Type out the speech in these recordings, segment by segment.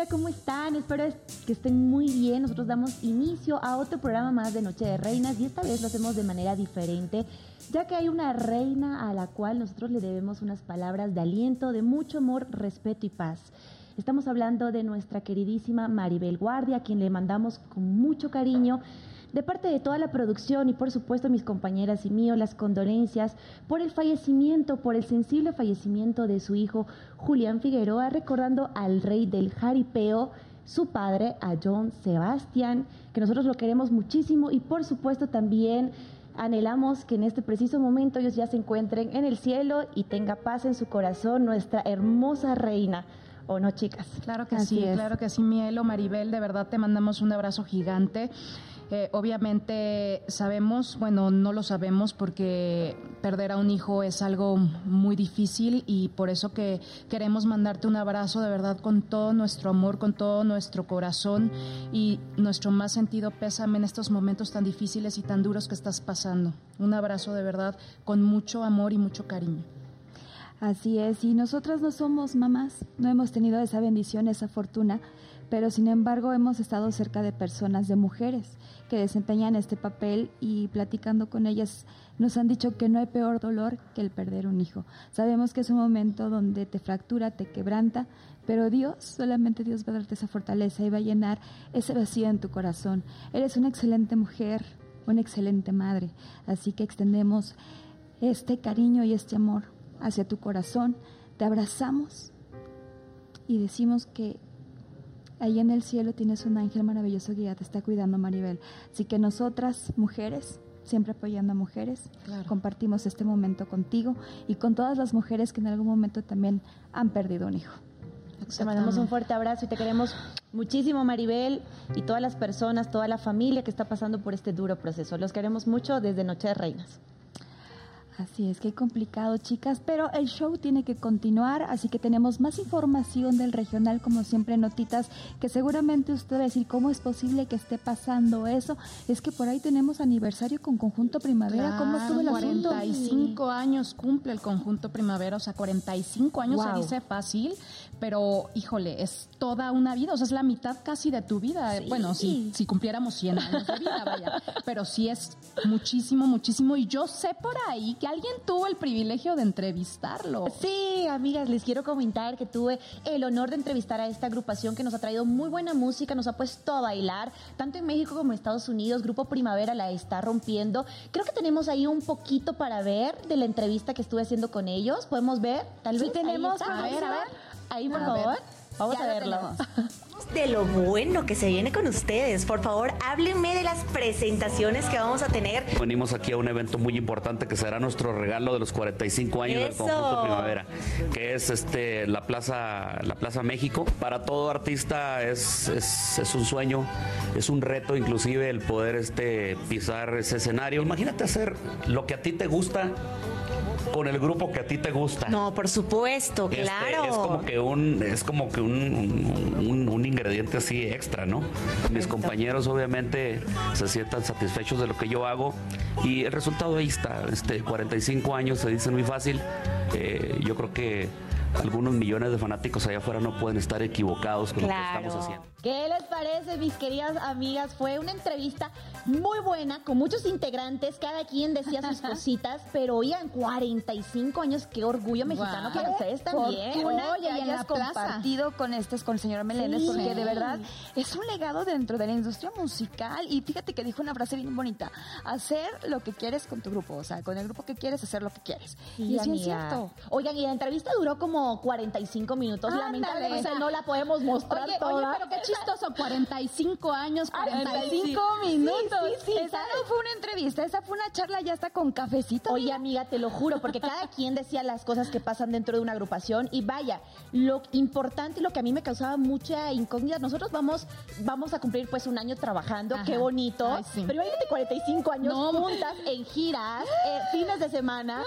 linda, ¿cómo están? Espero que estén muy bien. Nosotros damos inicio a otro programa más de Noche de Reinas y esta vez lo hacemos de manera diferente, ya que hay una reina a la cual nosotros le debemos unas palabras de aliento, de mucho amor, respeto y paz. Estamos hablando de nuestra queridísima Maribel Guardia, a quien le mandamos con mucho cariño de parte de toda la producción y por supuesto mis compañeras y mío las condolencias por el fallecimiento, por el sensible fallecimiento de su hijo Julián Figueroa, recordando al rey del jaripeo, su padre, a John Sebastián, que nosotros lo queremos muchísimo y por supuesto también anhelamos que en este preciso momento ellos ya se encuentren en el cielo y tenga paz en su corazón nuestra hermosa reina. ¿O no, chicas? Claro que sí, claro que sí, Mielo, Maribel, de verdad te mandamos un abrazo gigante. Eh, obviamente sabemos, bueno, no lo sabemos porque perder a un hijo es algo muy difícil y por eso que queremos mandarte un abrazo de verdad con todo nuestro amor, con todo nuestro corazón y nuestro más sentido pésame en estos momentos tan difíciles y tan duros que estás pasando. Un abrazo de verdad con mucho amor y mucho cariño. Así es, y nosotras no somos mamás, no hemos tenido esa bendición, esa fortuna, pero sin embargo hemos estado cerca de personas, de mujeres que desempeñan este papel y platicando con ellas nos han dicho que no hay peor dolor que el perder un hijo. Sabemos que es un momento donde te fractura, te quebranta, pero Dios, solamente Dios va a darte esa fortaleza y va a llenar ese vacío en tu corazón. Eres una excelente mujer, una excelente madre, así que extendemos este cariño y este amor hacia tu corazón, te abrazamos y decimos que Ahí en el cielo tienes un ángel maravilloso que ya te está cuidando, Maribel. Así que nosotras, mujeres, siempre apoyando a mujeres, compartimos este momento contigo y con todas las mujeres que en algún momento también han perdido un hijo. Te mandamos un fuerte abrazo y te queremos muchísimo, Maribel, y todas las personas, toda la familia que está pasando por este duro proceso. Los queremos mucho desde Noche de Reinas. Así es, que complicado, chicas, pero el show tiene que continuar, así que tenemos más información del regional, como siempre, notitas que seguramente usted va a decir, ¿cómo es posible que esté pasando eso? Es que por ahí tenemos aniversario con Conjunto Primavera, ¿cómo estuvo el 45 años cumple el Conjunto Primavera, o sea, 45 años se dice fácil, pero híjole, es toda una vida, o sea, es la mitad casi de tu vida. Bueno, si, si cumpliéramos 100 años de vida, vaya, pero sí es muchísimo, muchísimo, y yo sé por ahí que alguien tuvo el privilegio de entrevistarlo. Sí, amigas, les quiero comentar que tuve el honor de entrevistar a esta agrupación que nos ha traído muy buena música, nos ha puesto a bailar, tanto en México como en Estados Unidos. Grupo Primavera la está rompiendo. Creo que tenemos ahí un poquito para ver de la entrevista que estuve haciendo con ellos. ¿Podemos ver? Tal vez. tenemos. A ver, a ver. Ahí, por favor. Vamos a verlo. de lo bueno que se viene con ustedes. Por favor, háblenme de las presentaciones que vamos a tener. Venimos aquí a un evento muy importante que será nuestro regalo de los 45 años del conjunto Primavera, que es este la Plaza la Plaza México. Para todo artista es, es, es un sueño, es un reto inclusive el poder este pisar ese escenario. Imagínate hacer lo que a ti te gusta con el grupo que a ti te gusta. No, por supuesto, este, claro. Es como que un, es como que un, un, ingrediente así extra, ¿no? Mis compañeros obviamente se sientan satisfechos de lo que yo hago y el resultado ahí está. Este, 45 años se dicen muy fácil. Eh, yo creo que algunos millones de fanáticos allá afuera no pueden estar equivocados con lo que estamos haciendo. ¿Qué les parece, mis queridas amigas? Fue una entrevista muy buena, con muchos integrantes, cada quien decía sus cositas, pero oigan, 45 años, qué orgullo mexicano para ustedes también. Oye, y hayas compartido con este, con el señor Meléndez, porque de verdad es un legado dentro de la industria musical. Y fíjate que dijo una frase bien bonita: hacer lo que quieres con tu grupo, o sea, con el grupo que quieres, hacer lo que quieres. y es cierto. Oigan, y la entrevista duró como 45 minutos. Lamentablemente no la podemos mostrar toda. Oye, pero qué chistoso, 45 años, 45 minutos. Sí, esa no fue una entrevista, esa fue una charla ya está con cafecito. Oye, amiga, te lo juro, porque cada quien decía las cosas que pasan dentro de una agrupación y vaya, lo importante y lo que a mí me causaba mucha incógnita, nosotros vamos vamos a cumplir pues un año trabajando, qué bonito, pero imagínate 45 años juntas en giras, eh, fines de semana.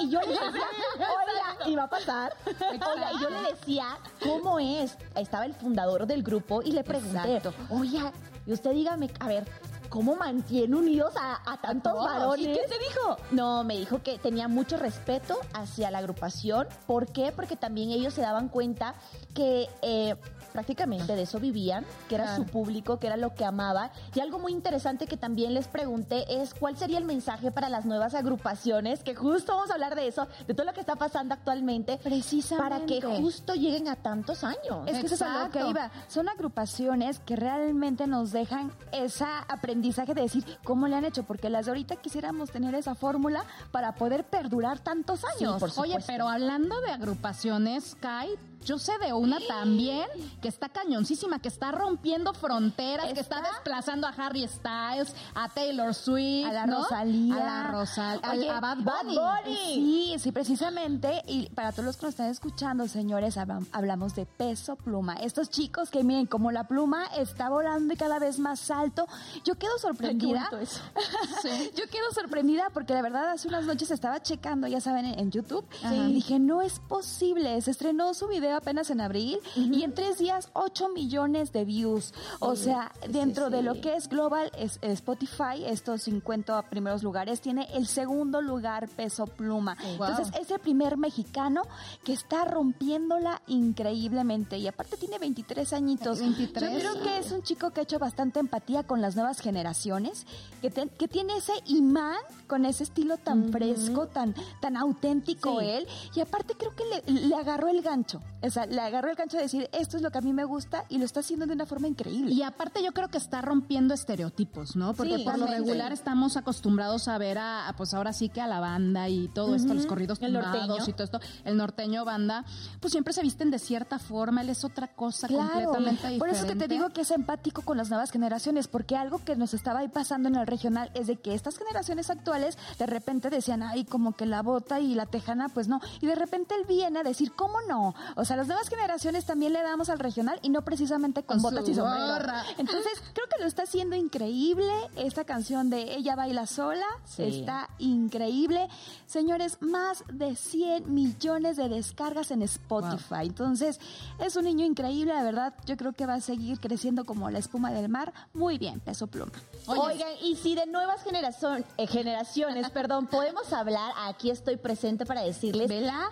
Y yo le decía, oiga, iba a pasar. Oiga, y yo le decía, ¿cómo es? Estaba el fundador del grupo y le pregunté, oiga, y usted dígame, a ver, ¿cómo mantiene unidos a, tantos varones? ¿Y qué te dijo? No, me dijo que tenía mucho respeto hacia la agrupación. ¿Por qué? Porque también ellos se daban cuenta que eh, prácticamente de eso vivían, que era su público, que era lo que amaba. Y algo muy interesante que también les pregunté es cuál sería el mensaje para las nuevas agrupaciones, que justo vamos a hablar de eso, de todo lo que está pasando actualmente, precisamente para que justo lleguen a tantos años. Es que eso es a lo que iba. Son agrupaciones que realmente nos dejan ese aprendizaje de decir cómo le han hecho, porque las de ahorita quisiéramos tener esa fórmula para poder perdurar tantos años. Oye, pero hablando de agrupaciones, Kai, yo sé de una también que está cañoncísima, que está rompiendo fronteras, que está desplazando a Harry Styles, a Taylor Swift, a la Rosalía, a la Rosalía, a Bad Bunny. Sí, sí, precisamente. Y para todos los que nos están escuchando, señores, hablamos de peso pluma. Estos chicos que miren como la pluma está volando y cada vez más alto. Yo quedo sorprendida. Eso. Yo quedo sorprendida porque la verdad hace unas noches estaba checando, ya saben, en YouTube y dije, no es posible. Se estrenó su video apenas en abril y en tres días 8 millones de views. O sea, dentro de lo que es Global es, Spotify, estos 50 primeros lugares, tiene el segundo lugar Peso Pluma. Entonces es el primer mexicano que está rompiéndola increíblemente y aparte tiene 23 añitos. 23. Yo creo que es un chico que ha hecho bastante empatía con las nuevas generaciones, que, que tiene ese imán con ese estilo tan fresco, tan, tan auténtico él. Y aparte creo que le, le agarró el gancho. O sea, le agarró el gancho de decir, esto es lo que a mí me gusta y lo está haciendo de una forma increíble. Y aparte yo creo que está rompiendo estereotipos, ¿no? Porque por lo regular estamos acostumbrados a ver a, pues ahora sí que a la banda y todo esto, los corridos norteño. y todo esto, el norteño banda, pues siempre se visten de cierta forma, él es otra cosa completamente diferente. Por eso que te digo que es empático con las nuevas generaciones, porque algo que nos estaba ahí pasando en el regional es de que estas generaciones actuales de repente decían, ay, como que la bota y la tejana, pues no. Y de repente él viene a decir, ¿cómo no? O sea, las nuevas generaciones también le damos al regional y no precisamente con, botas y sombrero. Entonces, creo que lo está haciendo increíble. Esta canción de Ella baila sola está increíble. Señores, más de 100 millones de descargas en Spotify. Entonces, es un niño increíble, la verdad. Yo creo que va a seguir creciendo como la espuma del mar. Muy bien, peso pluma. Oigan, y si de nuevas generación, eh, generaciones, perdón, podemos hablar, aquí estoy presente para decirles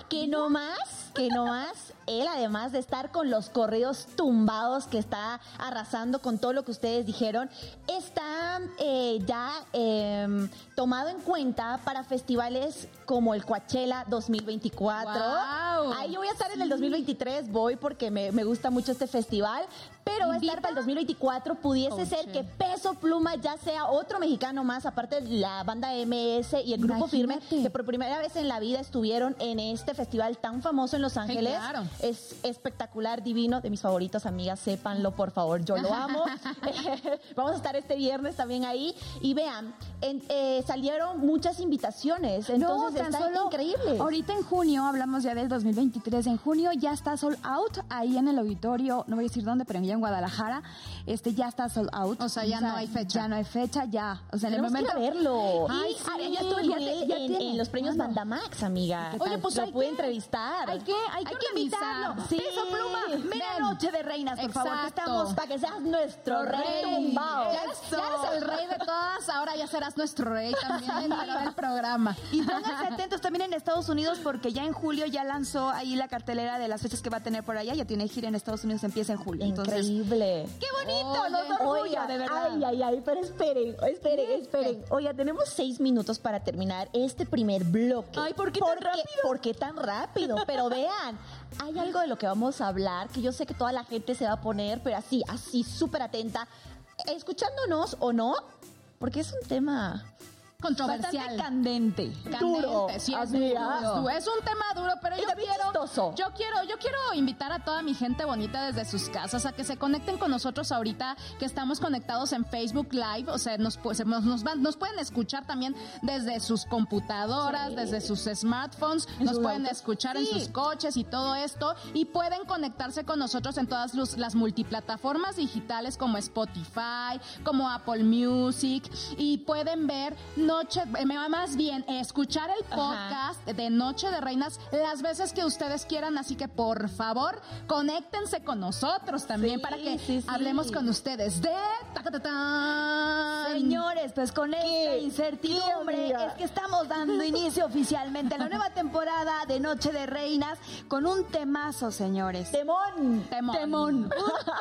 que no más, que no más él, además de estar con los corridos tumbados que está arrasando con todo lo que ustedes dijeron, está eh, ya em, tomado en cuenta para festivales como el Coachella 2024. Ahí yo voy a estar en el 2023, voy porque me, me gusta mucho este festival, pero va a estar para el 2024. Pudiese ser que Peso Pluma ya sea otro mexicano más, aparte de la banda MS y el grupo Firme, que por primera vez en la vida estuvieron en este festival tan famoso en Los Ángeles. Es espectacular, divino, de mis favoritos, amigas, sépanlo, por favor, yo lo amo. Vamos a estar este viernes también ahí. Y vean, eh, salieron muchas invitaciones, entonces está increíble. Ahorita en junio, hablamos ya del 2023, en junio ya está sold out ahí en el auditorio, no voy a decir dónde, pero ya en Guadalajara, este ya está sold out. O sea, ya no hay fecha. Ya no hay fecha, ya. O sea, en el momento que verlo. Ay, sí, ah, ya estuve en, los premios Bandamax, amiga. Oye, pues lo pude entrevistar. Hay que, hay, que, invitarlo. Sí. Peso pluma. Noche de Reinas, por favor, que estamos para que seas nuestro rey tumbado. Ya eres, el rey de todas, ahora ya serás nuestro rey también el programa. Y pónganse atentos también en Estados Unidos porque ya en julio ya lanzó ahí la cartelera de las fechas que va a tener por allá. Ya tiene gira en Estados Unidos, empieza en julio. Increíble. ¡Qué bonito! nos orgullo, de verdad. Ay, ay, ay, pero esperen, esperen, esperen. Oiga, tenemos seis minutos para terminar este primer bloque. Ay, ¿por qué tan rápido? ¿Por qué tan rápido? Pero vean, hay algo de lo que vamos a hablar que yo sé que toda la gente se va a poner, pero así, así, súper atenta, escuchándonos o no, porque es un tema controversial. candente. Duro. Sí, es, duro. es un tema duro, pero yo quiero, yo quiero, yo quiero invitar a toda mi gente bonita desde sus casas a que se conecten con nosotros ahorita que estamos conectados en Facebook Live, o sea, nos, nos, nos, pueden escuchar también desde sus computadoras, desde sus smartphones, nos pueden escuchar en sus coches y todo esto y pueden conectarse con nosotros en todas las multiplataformas digitales como Spotify, como Apple Music y pueden ver Noche, eh, más bien, escuchar el podcast de Noche de Reinas las veces que ustedes quieran, así que por favor, conéctense con nosotros también para que hablemos con ustedes de... Señores, pues con esta incertidumbre es que estamos dando inicio oficialmente a la nueva temporada de Noche de Reinas con un temazo, señores. Temón. Temón. Temón.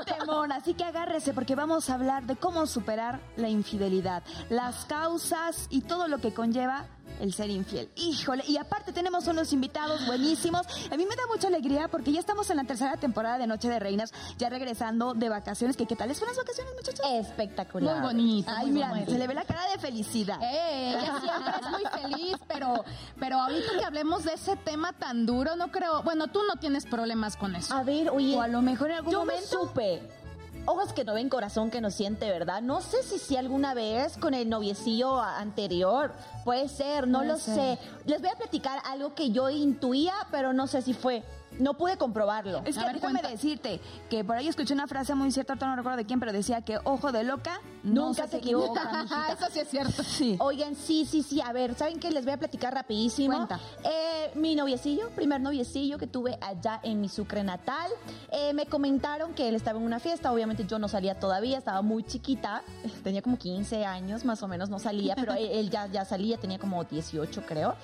temón. Así que agárrese porque vamos a hablar de cómo superar la infidelidad, las causas y todo lo que conlleva el ser infiel. Híjole, y aparte tenemos unos invitados buenísimos. A mí me da mucha alegría porque ya estamos en la tercera temporada de Noche de Reinas, ya regresando de vacaciones. ¿Qué, qué tal fueron las vacaciones, muchachos? Espectacular. Muy bonito. Ay, mira, se le ve la cara de felicidad. Eh, ella siempre es muy feliz, pero, pero ahorita que hablemos de ese tema tan duro, no creo. Bueno, tú no tienes problemas con eso. A ver, oye. O a lo mejor en algún yo momento. Me supe ojos que no ven, corazón que no siente, ¿verdad? No sé si si alguna vez con el noviecillo anterior, puede ser, no lo sé. Les voy a platicar algo que yo intuía, pero no sé si fue. No pude comprobarlo. Es que déjame decirte que por ahí escuché una frase muy cierta, no recuerdo de quién, pero decía que ojo de loca nunca se, equivoca. Eso sí es cierto. Sí. Oigan, sí, sí, sí. A ver, ¿saben qué? Les voy a platicar rapidísimo. Cuenta. Eh, mi noviecillo, primer noviecillo que tuve allá en mi Sucre natal, eh, me comentaron que él estaba en una fiesta. Obviamente yo no salía todavía, estaba muy chiquita. Tenía como 15 años, más o menos, no salía, pero él, él ya, ya salía, tenía como 18, creo.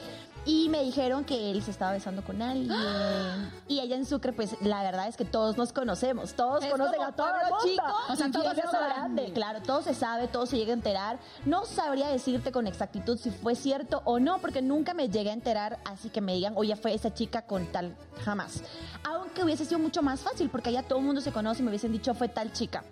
Y me dijeron que él se estaba besando con alguien. Y allá en Sucre, pues la verdad es que todos nos conocemos. Todos conocen a todo el Chico, o sea, todos se grande. Claro, todo se sabe, todo se llega a enterar. No sabría decirte con exactitud si fue cierto o no, porque nunca me llegué a enterar así que me digan, oye, fue esa chica con tal. Jamás. Aunque hubiese sido mucho más fácil, porque allá todo el mundo se conoce y me hubiesen dicho, fue tal chica.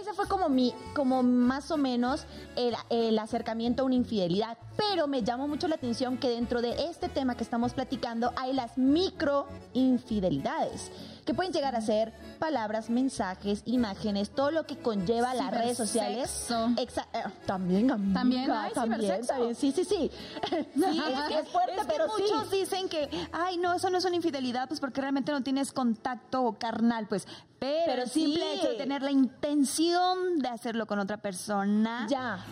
Ese fue como mi, como más o menos el, el, acercamiento a una infidelidad. Pero me llamó mucho la atención que dentro de este tema que estamos platicando hay las micro infidelidades que pueden llegar a ser palabras, mensajes, imágenes, todo lo que conlleva las redes sociales. Exa eh, también, amiga, también, hay también, también, sí, sí, sí. sí es, es fuerte, es pero muchos dicen que, ay, no, eso no es una infidelidad, pues porque realmente no tienes contacto carnal, pues. Pero, pero el simple sí. hecho de tener la intención de hacerlo con otra persona. Ya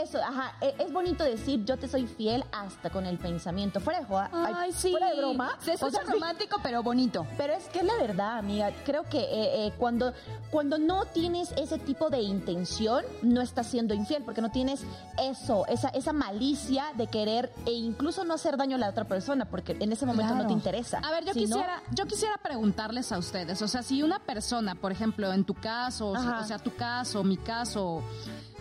eso, ajá, e, es bonito decir yo te soy fiel hasta con el pensamiento. Fuera de joda, ay, sí. fuera de broma. Se escucha o sea, romántico, pero bonito. Pero es que es la verdad, amiga. Creo que eh, eh, cuando, cuando no tienes ese tipo de intención, no estás siendo infiel, porque no tienes eso, esa, esa malicia de querer e incluso no hacer daño a la otra persona, porque en ese momento claro. no te interesa. A ver, yo si quisiera, no... yo quisiera preguntarles a ustedes, o sea, si una persona, por ejemplo, en tu caso, Ajá. o sea, tu caso, mi caso,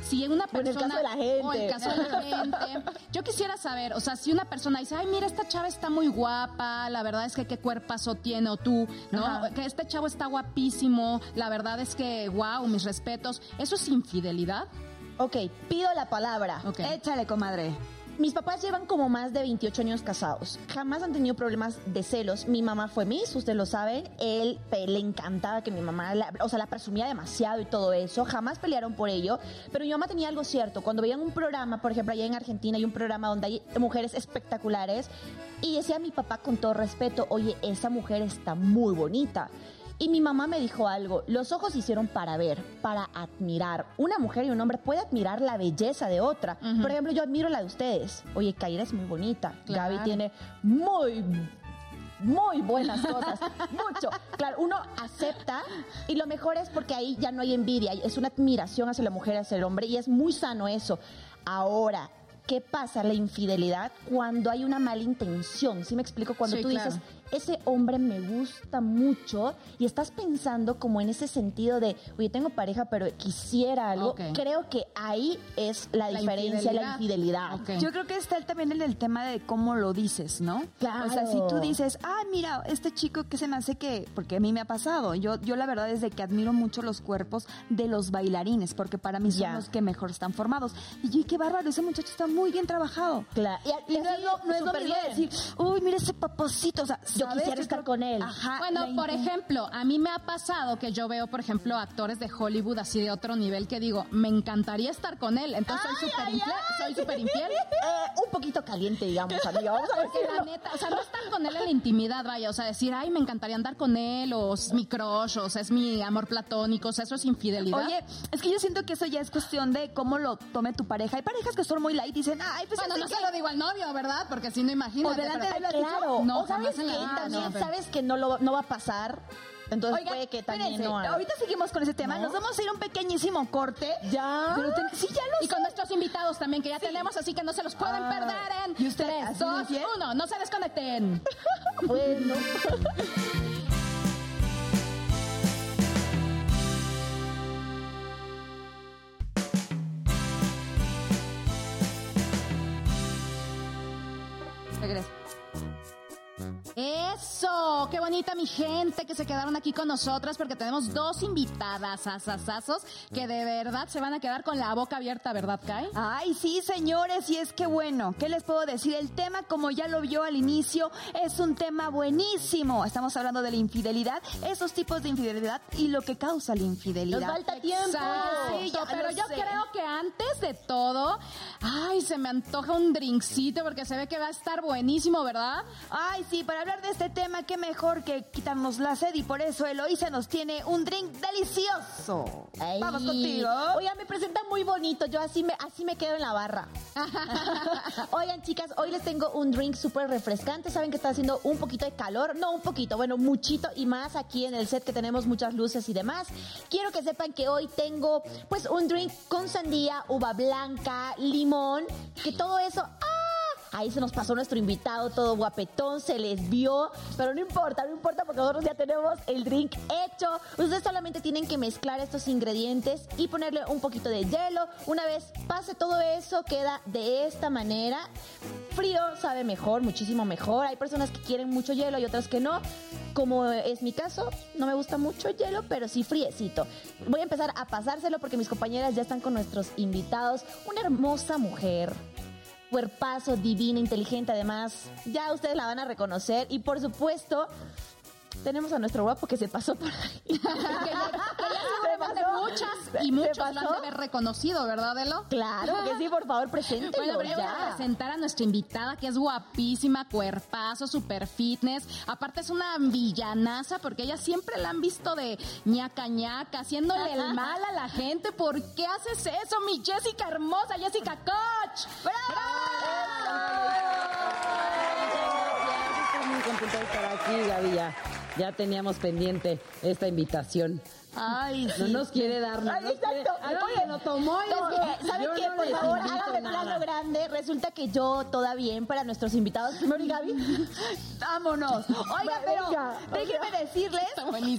si una persona el caso de la gente. o el caso de la gente yo quisiera saber o sea si una persona dice ay mira esta chava está muy guapa la verdad es que qué cuerpazo tiene o tú no Ajá. que este chavo está guapísimo la verdad es que wow mis respetos eso es infidelidad Ok, pido la palabra. Okay. Échale, comadre. Mis papás llevan como más de 28 años casados. Jamás han tenido problemas de celos. Mi mamá fue Miss, ustedes lo saben. Él le encantaba que mi mamá, la, o sea, la presumía demasiado y todo eso. Jamás pelearon por ello. Pero mi mamá tenía algo cierto. Cuando veían un programa, por ejemplo, allá en Argentina hay un programa donde hay mujeres espectaculares. Y decía a mi papá con todo respeto, oye, esa mujer está muy bonita. Y mi mamá me dijo algo, los ojos se hicieron para ver, para admirar. Una mujer y un hombre puede admirar la belleza de otra. Uh -huh. Por ejemplo, yo admiro la de ustedes. Oye, Kaira es muy bonita. Claro. Gaby tiene muy muy buenas cosas, mucho. Claro, uno acepta y lo mejor es porque ahí ya no hay envidia, es una admiración hacia la mujer, hacia el hombre y es muy sano eso. Ahora, ¿qué pasa la infidelidad cuando hay una mala intención? ¿Sí me explico? Cuando sí, tú claro. dices, ese hombre me gusta mucho y estás pensando como en ese sentido de, oye, tengo pareja, pero quisiera algo. Okay. Creo que ahí es la, La diferencia, infidelidad. la infidelidad. Yo creo que está también en el tema de cómo lo dices, ¿no? Claro. O sea, si tú dices, ah, mira, este chico que se me hace que, porque a mí me ha pasado, yo, yo la verdad es de que admiro mucho los cuerpos de los bailarines, porque para mí son los que mejor están formados. Y yo, qué bárbaro, ese muchacho está muy bien trabajado. Claro. Y, Y no es lo, no es lo mismo decir, uy, mira ese papacito, o sea, Yo quisiera estar con él. Ajá. Bueno, por ejemplo, a mí me ha pasado que yo veo, por ejemplo, actores de Hollywood así de otro nivel que digo, me encantaría estar con él. Entonces soy súper infiel. Soy súper infiel. Eh, un poquito caliente, digamos, amiga. Vamos a Porque la neta, o sea, no estar con él en la intimidad, vaya, o sea, decir, ay, me encantaría andar con él, o es mi crush, o sea, es mi amor platónico, o sea, eso es infidelidad. Oye, es que yo siento que eso ya es cuestión de cómo lo tome tu pareja. Hay parejas que son muy light y dicen, ay, pues Bueno, no se que- lo digo al novio, ¿verdad? Porque si no, imagínate. O delante pero- de la- Claro, No, o sabes jamás en la que vida, también no, pero- sabes que no lo no va a pasar. Entonces Oigan, puede que también espérense, no ahorita seguimos con ese tema. ¿No? Nos vamos a ir a un pequeñísimo corte. Ya. Pero ten- sí, ya lo Y sé. con nuestros invitados también, que ya tenemos, así que no se los pueden Ah. perder en ¿Y usted, 3, así 2, de fiel? 1. No se desconecten. Bueno. Regreso. Eso, qué bonita mi gente que se quedaron aquí con nosotras porque tenemos dos invitadas asasazos que de verdad se van a quedar con la boca abierta, ¿verdad, Kai? Ay, sí, señores, y es que bueno, ¿qué les puedo decir? El tema, como ya lo vio al inicio, es un tema buenísimo. Estamos hablando de la infidelidad, esos tipos de infidelidad y lo que causa la infidelidad. Nos falta tiempo. Exacto, Sí, ya pero yo sé. creo que antes de todo, ay, se me antoja un drinkcito porque se ve que va a estar buenísimo, ¿verdad? Ay, sí, para hablar de este tema, qué mejor que quitarnos la sed y por eso Eloisa nos tiene un drink delicioso. Ay. Vamos contigo. Oigan, me presentan muy bonito. Yo así me, así me quedo en la barra. Oigan, chicas, hoy les tengo un drink súper refrescante. Saben que está haciendo un poquito de calor. No, un poquito, bueno, muchito y más aquí en el set que tenemos muchas luces y demás. Quiero que sepan que hoy tengo, pues, un drink con sandía, uva blanca, limón, que todo eso. ¡ah! Ahí se nos pasó nuestro invitado, todo guapetón, se les vio, pero no importa, no importa porque nosotros ya tenemos el drink hecho. Ustedes solamente tienen que mezclar estos ingredientes y ponerle un poquito de hielo. Una vez pase todo eso, queda de esta manera. Frío sabe mejor, muchísimo mejor. Hay personas que quieren mucho hielo y otras que no. Como es mi caso, no me gusta mucho el hielo, pero sí friecito. Voy a empezar a pasárselo porque mis compañeras ya están con nuestros invitados. Una hermosa mujer cuerpazo, divina, inteligente, además, ya ustedes la van a reconocer. Y por supuesto, tenemos a nuestro guapo que se pasó por ahí. que ya, que ya seguramente pasó? muchas y ¿Se muchos lo han de haber reconocido, ¿verdad, Elo? Claro que sí, por favor, preséntelo Bueno, pero voy a presentar a nuestra invitada que es guapísima, cuerpazo, super fitness. Aparte es una villanaza porque ella siempre la han visto de ñaca ñaca, haciéndole el mal a la gente. ¿Por qué haces eso, mi Jessica hermosa, Jessica Koch? Estoy muy contenta de estar aquí, Gaby. Ya, ya teníamos pendiente esta invitación. Ay, No nos quiere dar nada. Exacto. Oye, lo tomó y Es no- que, ¿saben yo qué? no Por favor, hágame plano grande. Resulta que yo, toda bien para nuestros invitados. Primero y Gaby. Vámonos. Oiga, pero Venga, déjenme decirles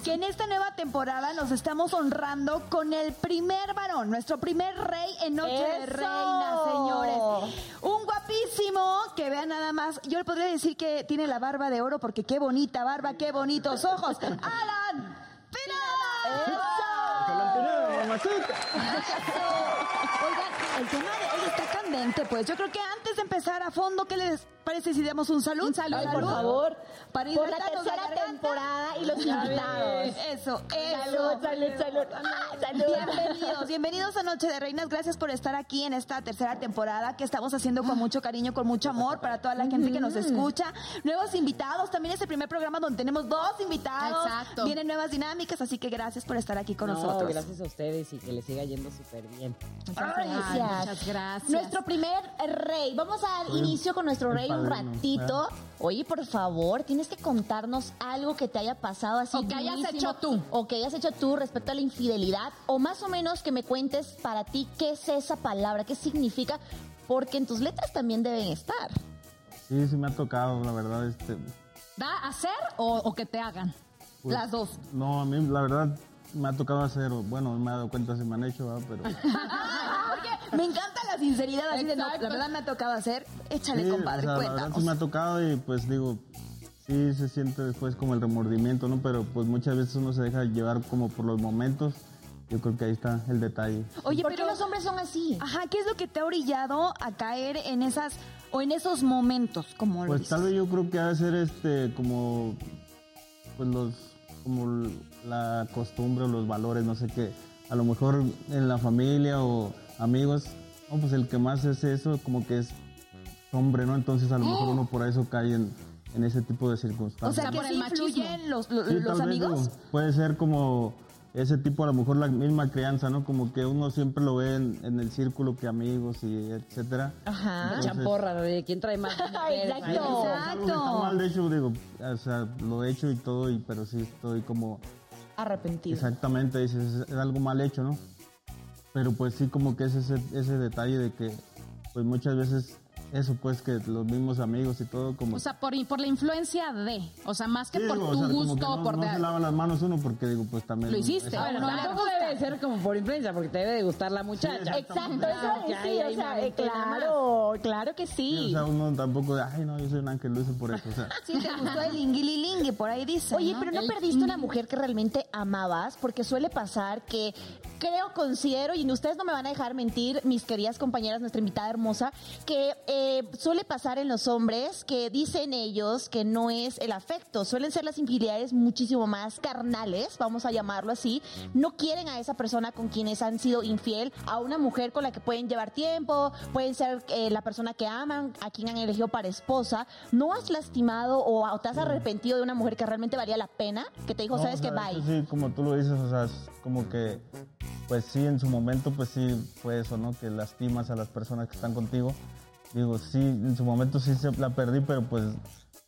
que en esta nueva temporada nos estamos honrando con el primer varón, nuestro primer rey en Noche de. Reina, señores. Un guapísimo que vean nada más. Yo le podría decir que tiene la barba de oro porque qué bonita barba, qué bonitos ojos. Alan Oigan, el tema de hoy está candente, pues. Yo creo que antes de empezar a fondo, ¿qué les parece si damos un salud? Un salud, Ay, por favor. Para Por la tercera temporada y los invitados. Eso, Salud, eso. salud, salud. Ah, salud. Bienvenidos, bienvenidos a Noche de Reinas. Gracias por estar aquí en esta tercera temporada que estamos haciendo con mucho cariño, con mucho amor para toda la gente que nos escucha. Nuevos invitados, también es el primer programa donde tenemos dos invitados. Exacto. Vienen nuevas dinámicas, así que gracias por estar aquí con No, nosotros. gracias a ustedes y que les siga yendo súper bien. Ay, Gracias. muchas gracias. Nuestro primer rey. Vamos a dar inicio con nuestro rey un ratito. Oye, por favor, tienes que contarnos algo que te haya pasado así. O que hayas hecho tú. O que hayas hecho tú respecto a la infidelidad. O más o menos que me cuentes para ti qué es esa palabra, qué significa. Porque en tus letras también deben estar. Sí, sí me ha tocado, la verdad, este, ¿Da a hacer o, o que te hagan? pues, Las dos. No, a mí la verdad me ha tocado hacer, bueno, me he dado cuenta si me han hecho, ¿verdad? pero me encanta la sinceridad, así de no, la verdad me ha tocado hacer. Échale, sí, compadre, o sea, la verdad cuéntanos. sí me ha tocado y pues digo, sí se siente después como el remordimiento, ¿no? Pero pues muchas veces uno se deja llevar como por los momentos. Yo creo que ahí está el detalle. Oye, ¿Por pero qué los hombres son así? Ajá, ¿qué es lo que te ha orillado a caer en esas o en esos momentos, como lo Pues tal vez yo creo que ha de ser este como pues los como la costumbre o los valores, no sé qué. A lo mejor en la familia o amigos, no, pues el que más es eso como que es hombre, ¿no? Entonces a lo mejor uno por eso cae en, en ese tipo de O circunstancias. sea, que por el machismo. influyen los, los, Sí, los tal vez, amigos. puede ser como ese tipo a lo mejor la misma crianza, ¿no? Como que uno siempre lo ve en, en el círculo que amigos y etcétera. Ajá. Entonces, Champorra, de quién trae más. Exacto. Algo que está mal, de hecho, digo, o sea, lo he hecho y todo, y, pero sí estoy como Arrepentido. Exactamente, dices, es, es algo mal hecho, ¿no? Pero pues sí como que es ese, ese detalle de que pues muchas veces eso pues que los mismos amigos y todo como... O sea, por, por la influencia de, o sea, más que Sí, por digo, tu o sea, como gusto, no, por no de- se lava las manos uno porque digo pues también... Lo hiciste. Bueno, no tampoco debe ser como por influencia, porque te debe de gustar la muchacha. Exacto, eso Ah, es, sí, o sea, eh, claro, claro que Sí, sí. o sea, uno tampoco de, ay no, yo soy un ángel, lo hice por eso, o sea... Sí, te gustó el inguililingue, por ahí dice. Oye, pero no perdiste una mujer que realmente amabas, porque suele pasar que creo, considero, y ustedes no me van a dejar mentir, mis queridas compañeras, nuestra invitada hermosa, que eh, suele pasar en los hombres que dicen ellos que no es el afecto, suelen ser las infidelidades muchísimo más carnales, vamos a llamarlo así, no quieren a esa persona con quienes han sido infiel, a una mujer con la que pueden llevar tiempo, pueden ser eh, la persona que aman, a quien han elegido para esposa, ¿no has lastimado o, o te has arrepentido de una mujer que realmente valía la pena? Que te dijo, No, ¿sabes o qué? sea, Bye. Sí, como tú lo dices, o sea, es como que, pues sí, en su momento, pues sí fue eso, ¿no? Que lastimas a las personas que están contigo. Digo, sí, en su momento sí se la perdí, pero pues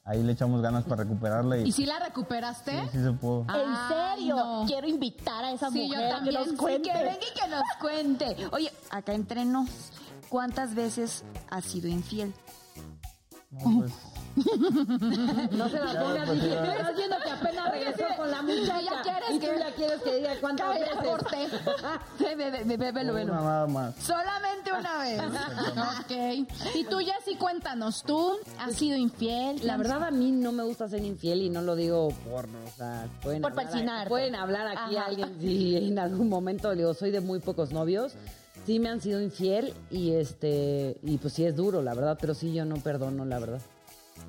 ahí le echamos ganas para recuperarla y, ¿Y si la recuperaste? sí, sí se pudo. ¿En Ay, serio? no. Quiero invitar a esa Sí, yo a que también, nos sí. Que venga y que nos cuente. Oye, acá entre nos, ¿cuántas veces has sido infiel? No, pues, No se la pongas pues. Estás viendo que apenas regresó con la muchacha. ya quieres y tú que- ya quieres que diga cuántas veces. velo, velo. una nada más. Solamente una vez. ok. Y tú, Jessy, cuéntanos, ¿tú has sido infiel? La verdad a mí no me gusta ser infiel y no lo digo por, o sea, pueden Por hablar, pueden hablar aquí Ajá. alguien si en algún momento digo soy de muy pocos novios, sí me han sido infiel y este y pues sí es duro la verdad, pero sí yo no perdono la verdad.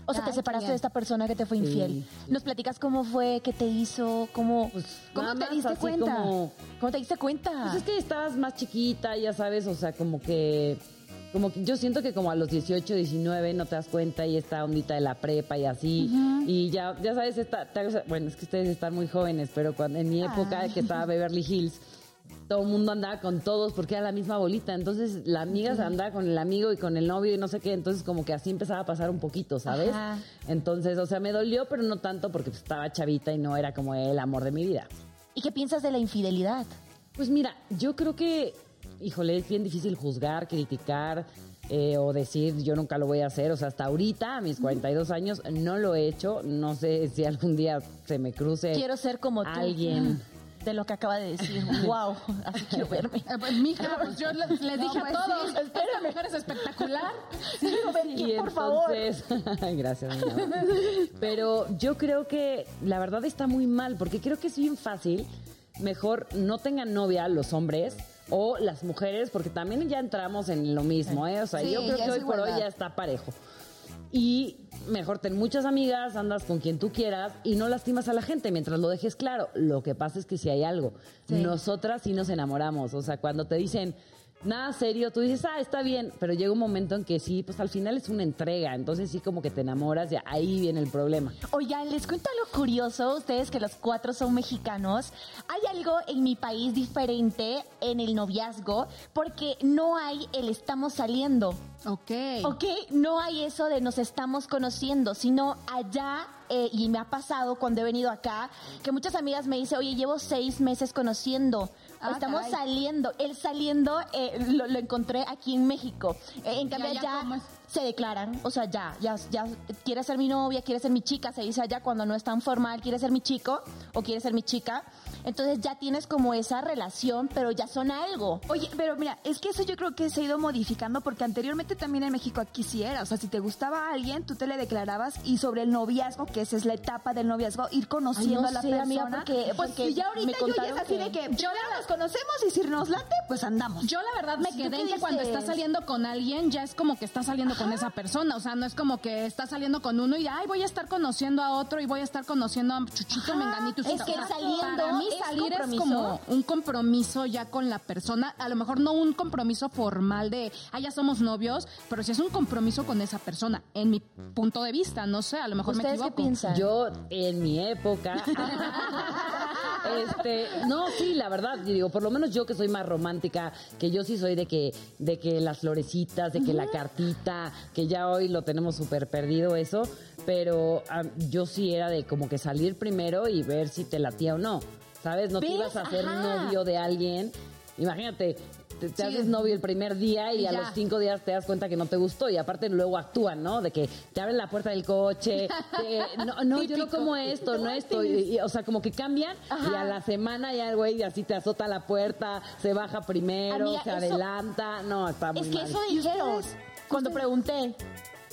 O sea, te Ay, separaste de esta persona que te fue infiel. sí. ¿Nos platicas cómo fue, qué te hizo, cómo, Pues ¿Cómo te diste cuenta? como- cómo te diste cuenta? Pues es que estabas más chiquita, ya sabes, o sea, como que como que yo siento que como a los 18, 19 no te das cuenta y esta ondita de la prepa y así y ya ya sabes esta bueno, es que ustedes están muy jóvenes, pero cuando en mi época que estaba Beverly Hills todo el mundo andaba con todos porque era la misma bolita, entonces la amiga se andaba con el amigo y con el novio y no sé qué, entonces como que así empezaba a pasar un poquito, ¿sabes? Ajá. Entonces, o sea, me dolió, pero no tanto porque pues, estaba chavita y no era como el amor de mi vida. ¿Y qué piensas de la infidelidad? Pues mira, yo creo que, híjole, es bien difícil juzgar, criticar eh, o decir yo nunca lo voy a hacer. O sea, hasta ahorita, a mis 42 años, no lo he hecho. No sé si algún día se me cruce Quiero ser como tú. alguien. De lo que acaba de decir. wow, así quiero verme. Eh, pues, mija, pues yo les, les dije pues a todos, sí. esta mujer es espectacular. Quiero ver, Y por favor. gracias. Pero yo creo que la verdad está muy mal, porque creo que es bien fácil. Mejor no tengan novia los hombres o las mujeres, porque también ya entramos en lo mismo, ¿eh? O sea, Sí, yo creo que hoy por hoy ya está parejo. Y mejor ten muchas amigas, andas con quien tú quieras y no lastimas a la gente mientras lo dejes claro. Lo que pasa es que si hay algo, nosotras sí nos enamoramos. O sea, cuando te dicen nada serio, tú dices, ah, está bien, pero llega un momento en que sí, pues al final es una entrega. Entonces sí, como que te enamoras y ahí viene el problema. Oigan, les cuento algo curioso, ustedes que los cuatro son mexicanos. Hay algo en mi país diferente en el noviazgo, porque no hay el estamos saliendo. Ok. Ok, no hay eso de nos estamos conociendo, sino allá, eh, y me ha pasado cuando he venido acá, que muchas amigas me dicen, oye, llevo seis meses conociendo, Ah, estamos caray. saliendo. El saliendo eh, lo, lo encontré aquí en México. Eh, en cambio, es? se declaran, o sea, ya, ya, ya quiere ser mi novia, quiere ser mi chica, se dice allá cuando no es tan formal, quiere ser mi chico o quiere ser mi chica. Entonces ya tienes como esa relación, pero ya son algo. Oye, pero mira, es que eso yo creo que se ha ido modificando porque anteriormente también en México aquí sí era. O sea, si te gustaba a alguien, tú te le declarabas y sobre el noviazgo, que esa es la etapa del noviazgo, ir conociendo Ay, no a la sé, persona. amiga, porque- pues porque ya ahorita yo ya es así que- de que yo ya nos conocemos y si nos late, pues andamos. Yo la verdad me ¿Tú quedé en que cuando estás saliendo con alguien ya es como que estás saliendo con esa persona, o sea, no es como que estás saliendo con uno y ay voy a estar conociendo a otro y voy a estar conociendo a Chuchito, Menganito. y es Susa". que saliendo para mí salir es como un compromiso ya con la persona, a lo mejor no un compromiso formal de ah ya somos novios, pero sí es un compromiso con esa persona, en mi punto de vista, no sé, a lo mejor me ¿Ustedes qué equivoco. piensan? Yo, en mi época, Este, no, sí, la verdad, digo, por lo menos yo que soy más romántica, que yo sí soy de que, de que las florecitas, de que la cartita, que ya hoy lo tenemos súper perdido eso, pero yo sí era de como que salir primero y ver si te latía o no. ¿Sabes? No te ibas a hacer Ajá. novio de alguien. Imagínate, te, te haces novio el primer día y, Y a los cinco días te das cuenta que no te gustó y aparte luego actúan, ¿no? De que te abren la puerta del coche, te- no, no, yo no como esto, no esto, y- y, o sea, como que cambian y a la semana ya el güey así te azota la puerta, se baja primero, Amiga, se eso- adelanta, no, está muy Es que mal. eso dijeron cuando pregunté.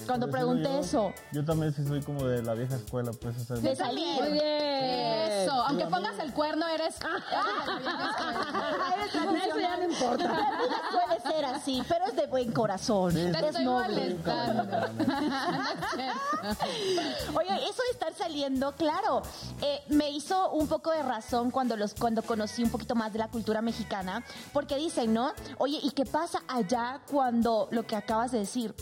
Cuando pregunté yo- eso. Yo también sí soy como de la vieja escuela, pues, o sea, De salir. Muy bien. Eso, aunque pongas el cuerno, eres. Eso ya no importa. Puede ser así, pero es de buen corazón. Te Es estoy noble. molestando. Oye, eso de estar saliendo, claro, eh, me hizo un poco de razón cuando los cuando conocí un poquito más de la cultura mexicana, porque dicen, ¿no? Oye, ¿y qué pasa allá cuando lo que acabas de decir?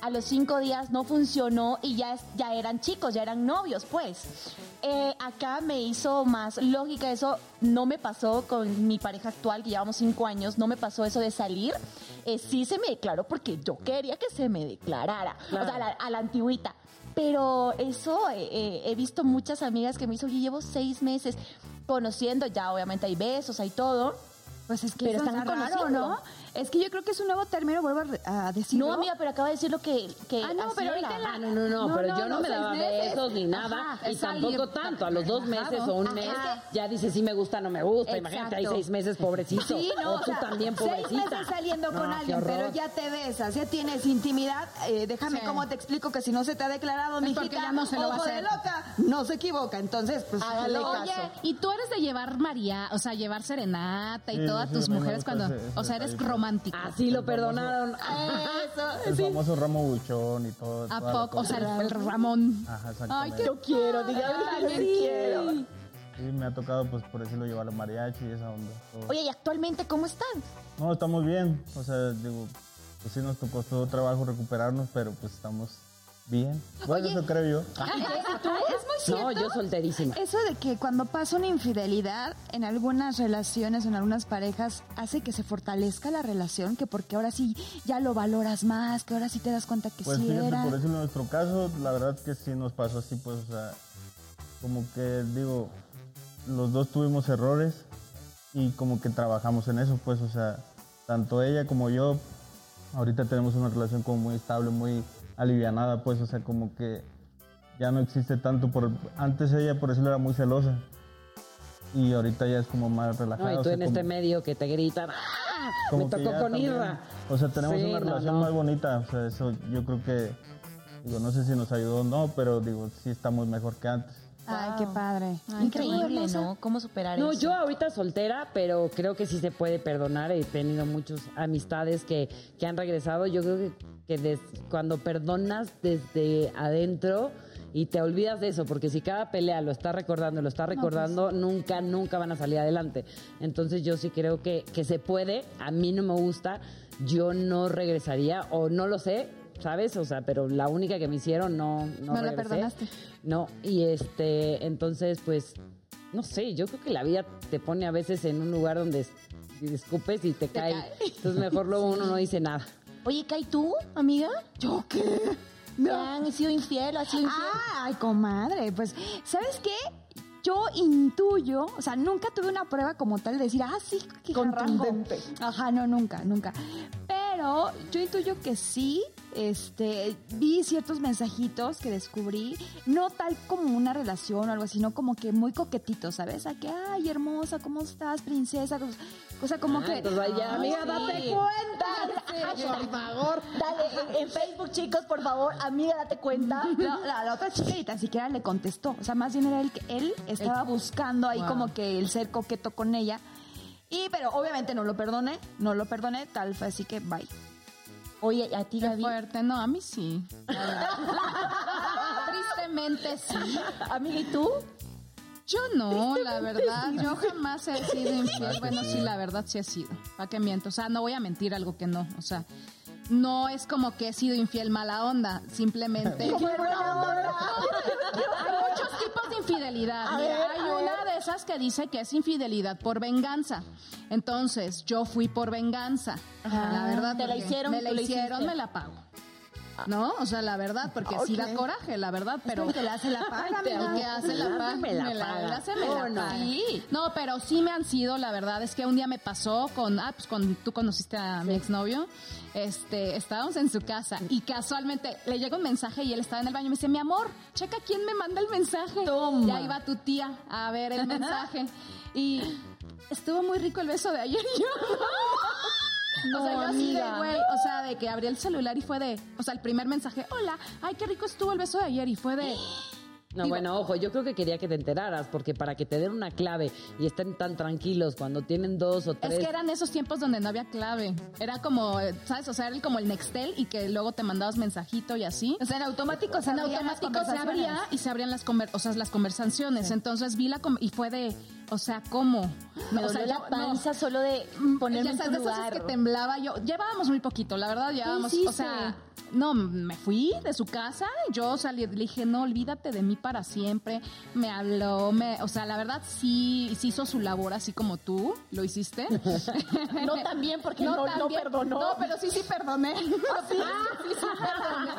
A los cinco días no funcionó y ya, ya eran chicos, ya eran novios, pues. Eh, acá me hizo más lógica eso, no me pasó con mi pareja actual, que llevamos cinco años, no me pasó eso de salir. Eh, sí se me declaró porque yo quería que se me declarara, o sea, a la, a la antigüita. Pero eso, eh, eh, he visto muchas amigas que me dicen, oye, llevo seis meses conociendo, ya obviamente hay besos, hay todo. Pues es que Pero están raro, conociendo. ¿no? Es que yo creo que es un nuevo término, vuelvo a, decirlo. No, amiga, pero acaba de decir lo que... que Ah, no, pero ahorita la- Ah, no, no, no, No, pero no, yo no, no, me seis daba meses. besos ni nada Ajá, y salir tampoco tanto. A los dos meses o un mes Ajá. ya dices si me gusta no me gusta. Exacto. Imagínate, hay seis meses pobrecito. Sí, no, o tú sea, también Seis pobrecita. meses saliendo con alguien, pero ya te besas, ya tienes intimidad. eh, déjame Sí. cómo te explico que si no se te ha declarado, mi ya no se lo va a ojo de hacer. loca, no se equivoca. Entonces, pues, Hágale caso. Y tú eres de llevar María, o sea, llevar serenata y Sí, todas sí, tus mujeres cuando, o sea, eres detallito. Romántico. Así lo perdonaron. el famoso ramo buchón y todo. ¿A poco? O sea, el, el Ramón. Ajá, Ay, exactamente. qué Yo quiero, diga, Yo sí. quiero. Sí, me ha tocado, pues, por decirlo, llevar el mariachi y esa onda. todo. Oye, ¿y actualmente cómo están? No, está muy bien. O sea, digo, pues sí nos tocó todo trabajo recuperarnos, pero pues estamos bien. Bueno, eso creo yo. Es muy cierto. No, yo solterísima. Eso de que cuando pasa una infidelidad en algunas relaciones, en algunas parejas, hace que se fortalezca la relación, que porque ahora sí ya lo valoras más, que ahora sí te das cuenta que Pues sí fíjate, era. por eso en nuestro caso, la verdad que sí nos pasó así, pues, o sea, como que digo, los dos tuvimos errores y como que trabajamos en eso, pues, o sea, tanto ella como yo, ahorita tenemos una relación como muy estable, muy alivianada, pues, o sea, como que ya no existe tanto por... Antes ella, por decirlo, era muy celosa y ahorita ya es como más relajada. No, y o tú sea, en este medio que te gritan. ¡Ah! Me tocó con Irra. O sea, tenemos Sí, una no, relación no. más bonita. O sea, eso yo creo que, digo, no sé si nos ayudó o no, pero digo, sí estamos mejor que antes. Ay, qué padre. Increíble, ¿no? ¿Cómo superar No, eso? yo ahorita soltera, pero creo que sí se puede perdonar. He tenido muchas amistades que, que han regresado. Yo creo que, que des- cuando perdonas desde adentro y te olvidas de eso, porque si cada pelea lo estás recordando, lo estás recordando, nunca, nunca van a salir adelante. Entonces yo sí creo que, que se puede. A mí no me gusta. Yo no regresaría o no lo sé. ¿Sabes? O sea, pero la única que me hicieron no, no, No la perdonaste. No, y este, entonces, pues, no sé, yo creo que la vida te pone a veces en un lugar donde es- escupes y te, cae. Entonces, mejor luego uno no dice nada. Oye, ¿Kai, tú, amiga? ¿Yo qué? ¿Te han sido infiel? ¿Has sido infiel? Ay, comadre, pues, ¿sabes qué? Yo intuyo, o sea, nunca tuve una prueba como tal de decir, ah, sí, que Contundente. Ajá, no, nunca, nunca. Pero yo intuyo que sí, este, vi ciertos mensajitos que descubrí, no tal como una relación o algo así, sino como que muy coquetito, ¿sabes? A que, ay, hermosa, ¿cómo estás, princesa? O sea, como Ah, que... entonces vaya, amiga, Sí. date cuenta. por favor. Dale, en, en Facebook, chicos, por favor, amiga, date cuenta. La, la otra chica ni tan siquiera le contestó. O sea, más bien era él que él estaba buscando ahí Wow. como que el ser coqueto con ella. Y, pero obviamente no lo perdoné, no lo perdoné, tal fue así que bye. Oye, a ti, Qué Gaby. fuerte. No, a mí sí. Tristemente sí. Amiga, ¿y tú? Yo no, la verdad. Yo jamás he sido infiel. Bueno, sí, la verdad sí he sido. ¿Para qué miento? O sea, no voy a mentir algo que no. O sea, no es como que he sido infiel mala onda. Simplemente. Hay muchos tipos de infidelidad. Mira, hay una de esas que dice que es infidelidad por venganza. Entonces, yo fui por venganza. La verdad, Te la hicieron, me la la hicieron, hiciste. me la pago. ¿No? O sea, la verdad, porque sí da coraje, la verdad, pero... que la hace la paga, que hace la paga, Me la paga. hace, me la ¿Cómo no? paga. No, pero sí me han sido, la verdad, es que un día me pasó con, ah, pues cuando tú conociste a mi exnovio, este, estábamos en su casa y casualmente le llega un mensaje y él estaba en el baño y me dice, mi amor, checa quién me manda el mensaje. Y ahí va tu tía a ver el mensaje. y estuvo muy rico el beso de ayer. Y yo, o sea, yo así de, güey, o sea, de que abrí el celular y fue de, o sea, el primer mensaje, hola, ay, qué rico estuvo el beso de ayer y fue de... No, Digo- bueno, ojo, yo creo que quería que te enteraras, porque para que te den una clave y estén tan tranquilos cuando tienen dos o tres. Es que eran esos tiempos donde no había clave. Era como, ¿sabes? O sea, era como el Nextel y que luego te mandabas mensajito y así. O sea, en automático se en automático se abría y se abrían las, conver- o sea, las conversaciones. Entonces vi la com- y fue de, o sea, ¿cómo? Me o sea, dolió yo- la no. panza solo de Mm, ponerme ya en sabes, tu de esas lugar. que temblaba yo. Llevábamos muy poquito, la verdad, llevábamos, o sea, no, me fui de su casa y yo salí, le dije, no, olvídate de mí para siempre. Me habló, me, o sea, la verdad sí, sí hizo su labor así como tú lo hiciste. No tan bien, porque no- no perdonó. No, pero sí, sí perdoné. sí, sí, sí perdoné.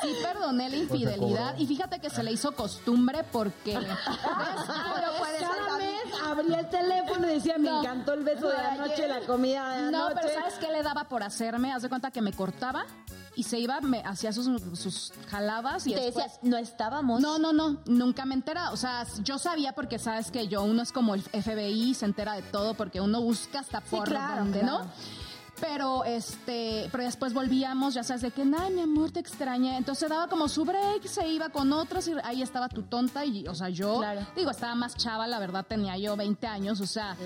Sí perdoné la infidelidad y fíjate que se le hizo costumbre porque... ¿ves? Pero puede ser Mes abría el teléfono y decía, me No. encantó el beso de anoche, la comida de No, pero ¿sabes qué le daba por hacerme? Haz de cuenta que me cortaba y se iba, me hacía sus, sus jaladas y Te después... decías, no estábamos. No, no, no, nunca me enteraba. O sea, yo sabía porque sabes que yo, uno es como el FBI, se entera de todo porque uno busca hasta por claro, donde, claro. ¿no? Pero este, pero después volvíamos, ya sabes, de que, ay, mi amor, te extrañé. Entonces daba como su break, se iba con otros y ahí estaba tu tonta. Y, o sea, yo, Claro. digo, estaba más chava, la verdad, tenía yo 20 años, o sea,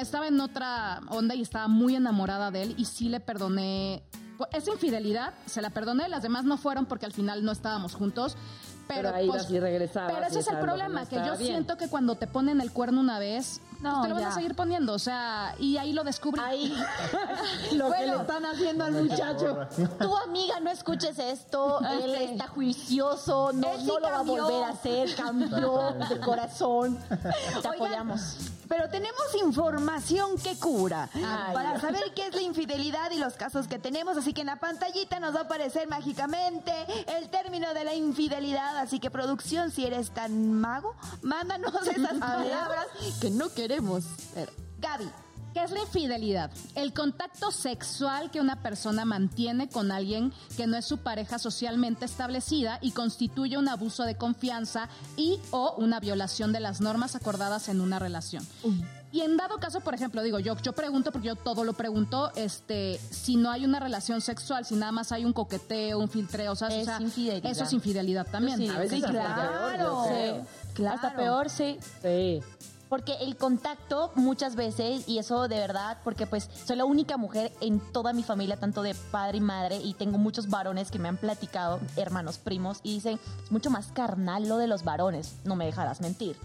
estaba en otra onda y estaba muy enamorada de él y sí le perdoné. Pues, Esa infidelidad se la perdoné, las demás no fueron porque al final no estábamos juntos. Pero, Pero ahí pues, ibas y regresabas Pero ese es el problema, que yo bien. siento que cuando te ponen el cuerno una vez, No, pues te lo ya. a seguir poniendo, o sea, y ahí lo descubrí. Ahí. Lo que Bueno. le están haciendo al muchacho. Tu amiga, no escuches esto. Él está juicioso. No, Él sí no lo va a volver a hacer. Cambió de corazón. Te Oigan, apoyamos. Pero tenemos información que cura Ay. para saber qué es la infidelidad y los casos que tenemos. Así que en la pantallita nos va a aparecer mágicamente el término de la infidelidad. Así que producción, si eres tan mago, mándanos esas palabras que no queremos. Ver. Gaby, ¿Qué es la infidelidad? El contacto sexual que una persona mantiene con alguien que no es su pareja socialmente establecida y constituye un abuso de confianza y o una violación de las normas acordadas en una relación. Y en dado caso, por ejemplo, digo, yo, yo pregunto, porque yo todo lo pregunto, este, si no hay una relación sexual, si nada más hay un coqueteo, un filtreo, o sea, Es o sea, eso es infidelidad también. Sí, A veces sí, hasta claro. peor, yo creo. Sí. Hasta peor, sí. Sí. Porque el contacto muchas veces, y eso de verdad, porque pues soy la única mujer en toda mi familia, tanto de padre y madre, y tengo muchos varones que me han platicado, hermanos, primos, y dicen, es mucho más carnal lo de los varones, no me dejarás mentir.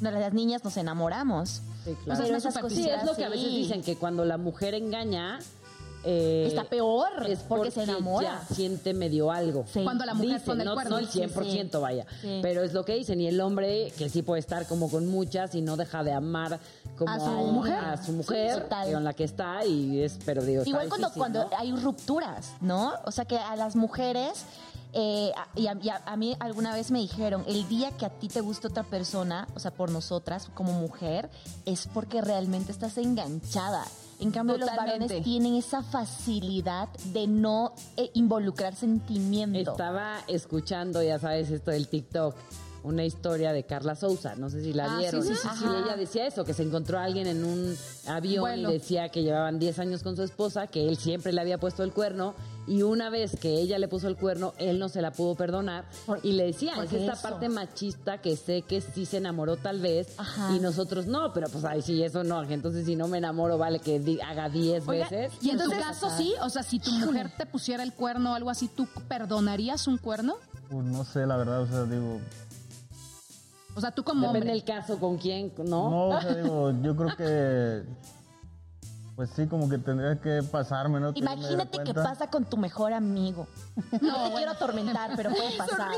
No, Las niñas nos enamoramos. Sí, O claro. Pero esas. Sí, es lo que a veces dicen, que cuando la mujer engaña... eh, Está peor, es porque se enamora. ya siente medio algo. Sí. Cuando la mujer Dicen, el no, cuerno. no el 100% vaya, Sí. pero es lo que dicen y el hombre que sí puede estar como con muchas y no deja de amar como A su mujer. a su mujer con la que está y es pero digo Igual cuando, difícil, cuando ¿no? hay rupturas, ¿no? O sea que a las mujeres, eh, y, a, y a- a mí alguna vez me dijeron, el día que a ti te gusta otra persona, o sea, por nosotras como mujer, es porque realmente estás enganchada. En cambio, los varones tienen esa facilidad de no eh, involucrar sentimiento. Estaba escuchando, ya sabes, esto del TikTok, una historia de Carla Souza, no sé si la Ah, vieron. sí, sí, sí, ella decía eso, que se encontró a alguien en un avión y decía que llevaban 10 años con su esposa, que él siempre le había puesto el cuerno y una vez que ella le puso el cuerno, él no se la pudo perdonar Por- y le decía, ¿por es esta eso? parte machista que sé que sí se enamoró tal vez Ajá. y nosotros no, pero pues ay, sí, eso no, entonces si no me enamoro vale que di- haga 10 Oiga, veces. Y en tu caso sí, o sea, si tu mujer te pusiera el cuerno o algo así, ¿tú perdonarías un cuerno? Pues no sé, la verdad, o sea, digo, O sea, tú como Depende hombre. del caso, con quién, ¿no? no, o sea, digo, yo creo que, pues sí, como que tendría que pasarme, ¿no? Imagínate que pasa con tu mejor amigo. No te quiero atormentar, pero puede pasar.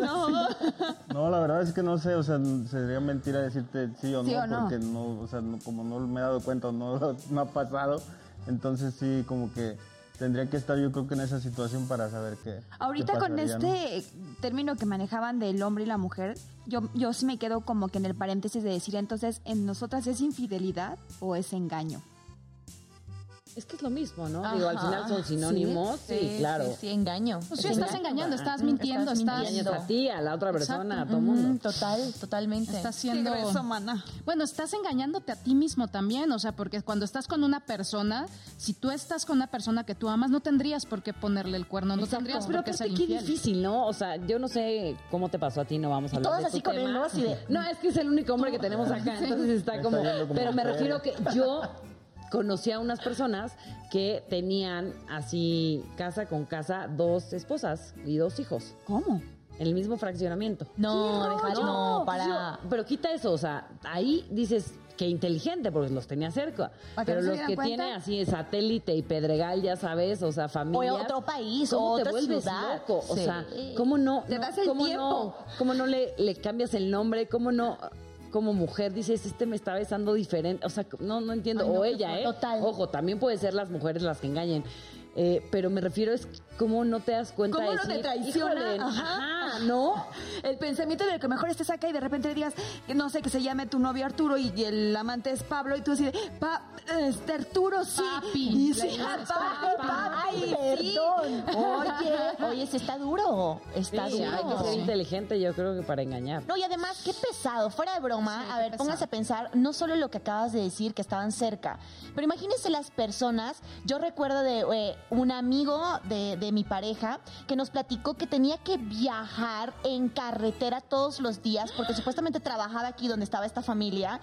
no. No, la verdad es que no sé, o sea, sería mentira decirte sí o Sí no, o no. porque no, o sea, no- como no me he dado cuenta o no, no ha pasado, entonces sí, como que tendría que estar yo creo que en esa situación para saber qué. Ahorita qué con este término que manejaban del hombre y la mujer, yo, yo sí me quedo como que en el paréntesis de decir, entonces, ¿en nosotras es infidelidad o es engaño? Es que es lo mismo, ¿no? Digo, al final son sinónimos, sí, claro. Sí, sí, engaño. Pues sí, Es estás engañando, estás mintiendo, estás, Engañas a ti, a la otra persona, a todo Ujú, mundo. Total, totalmente. estás siendo... mana. Bueno, estás engañándote a ti mismo también, o sea, porque cuando estás con una persona, si tú estás con una persona que tú amas, no tendrías por qué ponerle el cuerno, no tendrías Pero por qué ser qué infiel. difícil, ¿no? O sea, yo no sé cómo te pasó a ti, no vamos a hablar todos de así tu con él, tema. ¿no? Así de- No, es que es el único hombre que tenemos acá, entonces está como... como pero me refiero que yo conocí a unas personas que tenían así, casa con casa, dos esposas y dos hijos, ¿Cómo? en el mismo fraccionamiento. No, deja, no, para... Pero quita eso, o sea, ahí dices que inteligente porque los tenía cerca. ¿Para que Pero no los que cuenta? tiene así satélite y pedregal, ya sabes, o sea, O familia. otro país, o ¿Cómo te otra vuelves ciudad. loco? O Sí. sea, ¿cómo no? Te no- das el cómo tiempo. No, ¿Cómo no le, le cambias el nombre? ¿Cómo no? Como mujer dices, este me está besando diferente. O sea, no, no entiendo. Ay, no, o ella. ¿eh? Total. Ojo, también puede ser las mujeres las que engañen. Eh, pero me refiero es cómo no te das cuenta ¿Cómo de no te decir, traiciona? "Híjole, Ajá. ¿No? El pensamiento de que mejor estés acá y de repente digas, no sé, que se llame tu novio Arturo y, y el amante es Pablo y tú así de, pa, este Arturo sí. Papi. Y sí, ah, papi, Ay, papi, sí. perdón. Oye, oye, se está duro. Está Sí, duro. hay que ser inteligente, yo creo que para engañar. No, y además, qué pesado, fuera de broma. a ver, póngase a pensar, no solo lo que acabas de decir, que estaban cerca, pero imagínense las personas. Yo recuerdo de eh, un amigo de, de mi pareja que nos platicó que tenía que viajar en carretera todos los días porque supuestamente trabajaba aquí donde estaba esta familia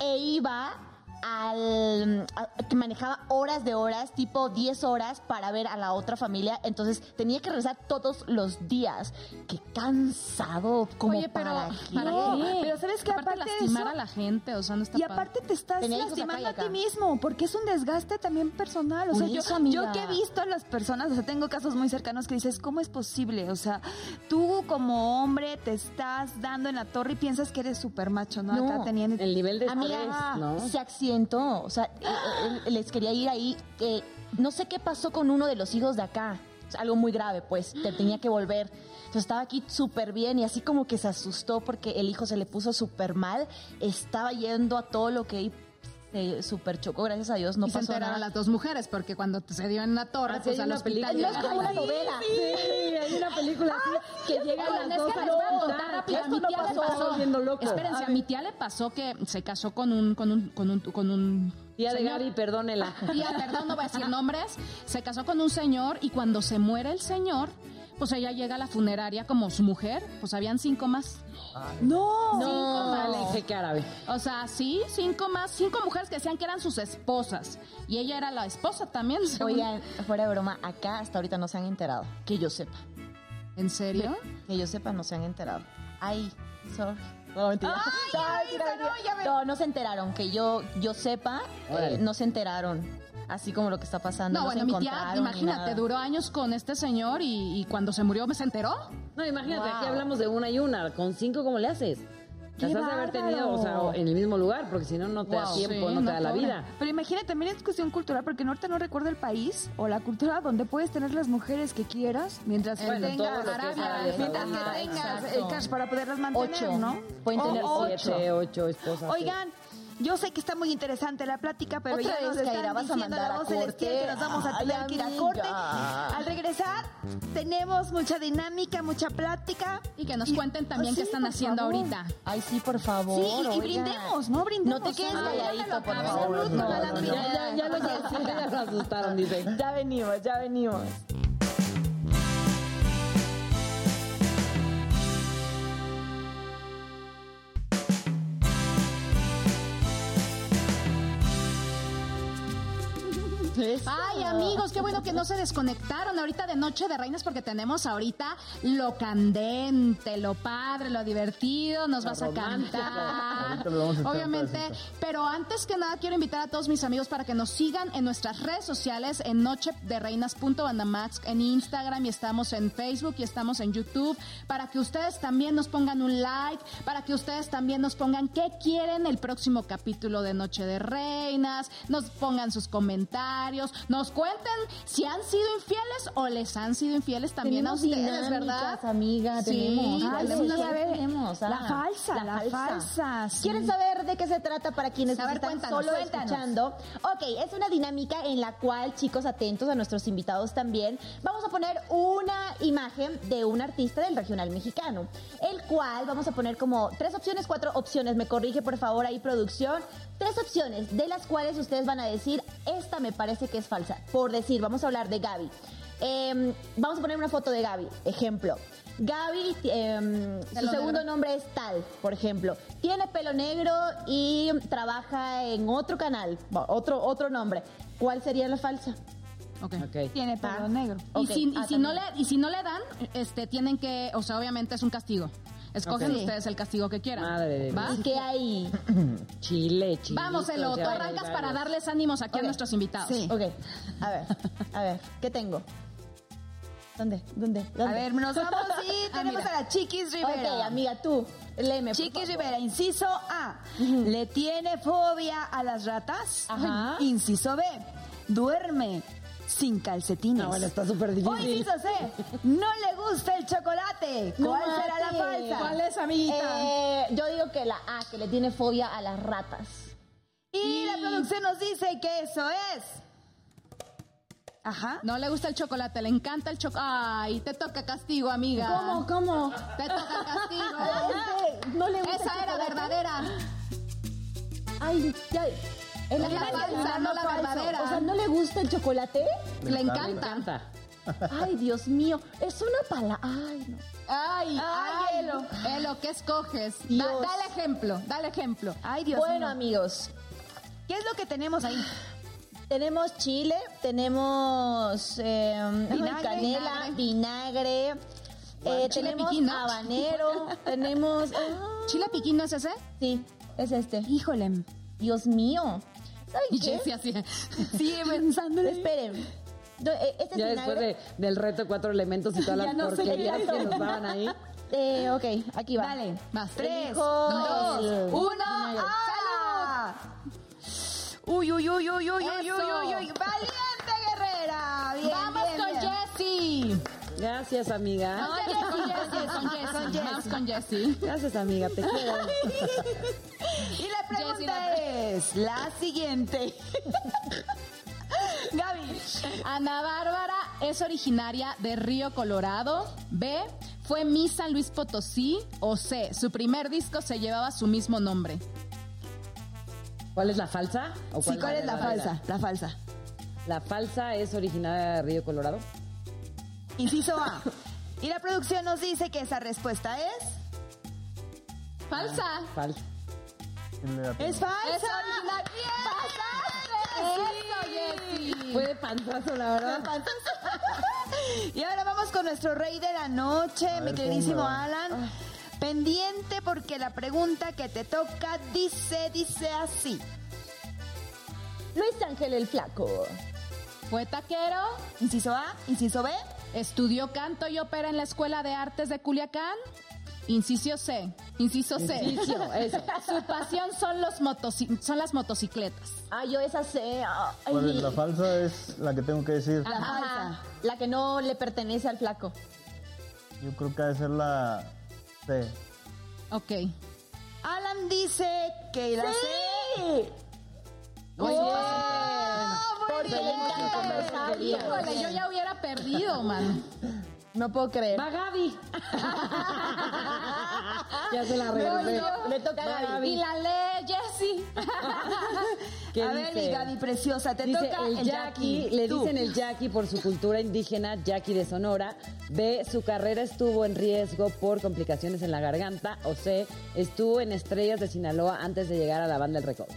e iba al a- que manejaba horas de horas, tipo 10 horas para ver a la otra familia, entonces tenía que regresar todos los días. Qué cansado, como Oye, pero para ¿para qué? pero ¿sabes qué? Aparte, Aparte de lastimar eso- a la gente, o sea, no está Y aparte te estás Tenía lastimando a ti mismo, porque es un desgaste también personal. O sea, yo, eso, yo que he visto a las personas, o sea, tengo casos muy cercanos que dices, ¿cómo es posible? O sea, tú como hombre te estás dando en la torre y piensas que eres súper macho, ¿no? No, Acá tenían... El nivel de Amiga, estrés, ¿no? se O sea, eh, eh, les quería ir ahí. no sé qué pasó con uno de los hijos de acá. Algo muy grave, pues. Te tenía que volver. Entonces estaba aquí súper bien y así como que se asustó porque el hijo se le puso súper mal. Estaba yendo a todo lo que se súper chocó. Gracias a Dios no y se pasó enteraron nada. las dos mujeres, porque cuando se dio en la torre, Ah, pues al una hospital película. No es como una novela. Sí, así que llega Oigan, las dos a. A mi no tía le pasó. Espérense, a mi tía le pasó que se casó con un, con un, con un, con un Tía de. Gaby, perdónela. Tía, perdón, no voy a decir nombres. Se casó con un señor y cuando se muere el señor, pues ella llega a la funeraria como su mujer, pues habían cinco más. No, Cinco Dale, más. jeque árabe. O sea, sí, cinco más, cinco mujeres que decían que eran sus esposas. Y ella era la esposa también. según- Oigan, fuera de broma, acá hasta ahorita no se han enterado. Que yo sepa. ¿En serio? Que yo sepa, no se han enterado. Ay, sorry. No, mentira. No, mentira, mentira. No, no se enteraron. Que yo, yo sepa, eh, no se enteraron. Así como lo que está pasando. No, No, bueno, se mi tía, imagínate, duró años con este señor y, y cuando se murió me se enteró. No, imagínate, Wow. aquí hablamos de una y una. Con cinco, ¿cómo le haces? ¡Qué Las has de haber tenido, o sea, en el mismo lugar, porque si no, no te da tiempo, Sí, no te da la vida. Pero imagínate, también es cuestión cultural, porque ahorita no recuerdo el país o la cultura donde puedes tener las mujeres que quieras mientras que Bueno, tengas, Arabia, Arabia mientras que tengas Exacto. el cash para poderlas mantener, Ocho. ¿no? Pueden tener o- Siete, ocho esposas. Oigan, yo sé que está muy interesante la plática, pero Otra ya nos están Kaira, vas a diciendo mandar la a voz celestial que nos vamos a Ay, tener que ir a corte. Al regresar, tenemos mucha dinámica, mucha plática. Y que nos cuenten también Oh, qué sí, están haciendo favor. ahorita. Ay, sí, por favor. Sí, y- brindemos, ¿no? Brindemos. No te quedes calladito, por favor. No, no, no. Ya, ya, ya, lo, ya lo asustaron, dice. Ya venimos, ya venimos. Ay, amigos, qué bueno que no se desconectaron ahorita de Noche de Reinas porque tenemos ahorita lo candente, lo padre, lo divertido, nos vas a cantar. Obviamente, pero antes que nada quiero invitar a todos mis amigos para que nos sigan en nuestras redes sociales en Noche de Reinas.bandamax en Instagram y estamos en Facebook y estamos en YouTube para que ustedes también nos pongan un like, para que ustedes también nos pongan qué quieren el próximo capítulo de Noche de Reinas, nos pongan sus comentarios, nos cuenten si han sido infieles o les han sido infieles también a Tenemos ustedes, ¿verdad? amiga, Sí, tenemos. Ay, tenemos, sí, a ver, tenemos, ah. la falsa, la falsa, sí. ¿Quieren saber de qué se trata para quienes A nos están solo cuéntanos. escuchando? Ok, es una dinámica en la cual, chicos, atentos a nuestros invitados también, vamos a poner una imagen de un artista del regional mexicano, el cual vamos a poner como tres opciones, cuatro opciones, me corrige por favor ahí producción, tres opciones de las cuales ustedes van a decir, esta me parece que es falsa. Por decir, vamos a hablar de Gaby. Em, vamos a poner una foto de Gaby, ejemplo. Gaby, em, su segundo negro. nombre es Tal, por ejemplo. Tiene pelo negro y trabaja en otro canal, otro, otro nombre. ¿Cuál sería la falsa? Ok. Ok. Tiene pelo Ah. negro. Y, si, y ah, si no le, y si no le dan, este, tienen que, o sea, obviamente es un castigo. Escogen ustedes el castigo que quieran. Madre de ¿Va? Dios. ¿Y qué hay? Chile, chile. Vamos, Elo, tú arrancas para darles ánimos aquí a Ok. nuestros invitados. Sí. Ok, a ver, a ver, ¿qué tengo? ¿Dónde? ¿Dónde? ¿Dónde? A ver, nos vamos y Ah, tenemos mira. a la Chiquis Rivera. Ok, amiga, tú, léeme. por Chiquis favor. Rivera, inciso A. ¿Le tiene fobia a las ratas? Ajá. Inciso B. Duerme sin calcetines. No, bueno, está súper difícil. inciso C. No le gusta el chocolate. No ¿Cuál será la falsa? ¿Cuál es, amiguita? Eh, yo digo que la A, que le tiene fobia a las ratas. Y la producción nos dice que eso es. Ajá. No le gusta el chocolate, le encanta el chocolate. Ay, te toca castigo, amiga. ¿Cómo, cómo? Te toca castigo. Este, no le gusta Esa el era chocolate. verdadera. Ay, ya. Es la falsa, no la verdadera. O sea, ¿no le gusta el chocolate? Le encanta. encanta. Ay, Dios mío. Es una pala. Ay, no. Ay, Ay, Elo. Elo, ¿qué escoges? Da- dale ejemplo, dale ejemplo. Ay, Dios bueno, mío. amigos, ¿Qué es lo que tenemos ahí? tenemos chile, tenemos eh, Vinagre, canela, vinagre, eh, Chile tenemos piquín, ¿no? habanero, tenemos... ¿Chile piquín no es ese? sí, es este. Híjole. Dios mío. ¿Saben Y qué? Jessie así. Sigue pensando. Esperen. No, eh, Este es Ya después de- del reto cuatro elementos y todas las no porquerías que nos daban ahí. Eh, ok, aquí va. Dale. Más. Tres, Elijo dos, el- uno. ¡Ah! Uy, uy, uy, uy, uy, uy, uy, Eso. uy, uy. Valiente guerrera. Bien, Vamos bien, con bien. Jessie. Gracias, amiga. No, Jessie, con Jessie, con Jessie. Vamos con Jessie. Gracias, amiga. Te quiero. Y la pregunta es la siguiente. Gaby. Ana Bárbara es originaria de Río Colorado. B. Fue Miss San Luis Potosí. O C. Su primer disco se llevaba su mismo nombre. ¿Cuál es la falsa? ¿O Sí, ¿cuál es la falsa? La falsa. La falsa es originaria de Río Colorado. Inciso A. Y la producción nos dice que esa respuesta es. Falsa. Falsa. ¿Quién le da pena? ¡Es falsa! Es original. ¡Eso, Jessie! Fue de panzazo, la verdad. Y ahora vamos con nuestro rey de la noche, A mi ver, queridísimo. Alan. Pendiente porque la pregunta que te toca dice, dice así. Luis Ángel el Flaco. Fue taquero. Inciso A, inciso B. Estudió canto y ópera en la Escuela de Artes de Culiacán. Inciso C. Inciso C. Inciso, eso. Su pasión son, los motoci- son las motocicletas. Ah, yo esa sé. Ay, ¿Cuál es la falsa? Es la que tengo que decir. la falsa. La que no le pertenece al flaco. Yo creo que ha de ser la C. Ok. Alan dice que la ¡Sí! Muy ¡Oh! bien. Porque le encanta. Híjole, yo ya hubiera perdido, man. No puedo creer. Va Gaby. ya se la regresé. Le toca a Gaby. Y la lee Jessie. ¿Qué A ver, mi Gaby preciosa, te Dice toca el Jackie, le Tú. dicen el Jackie por su cultura indígena, Jackie de Sonora. B, su carrera estuvo en riesgo por complicaciones en la garganta. O C, estuvo en Estrellas de Sinaloa antes de llegar a la banda del Recodo.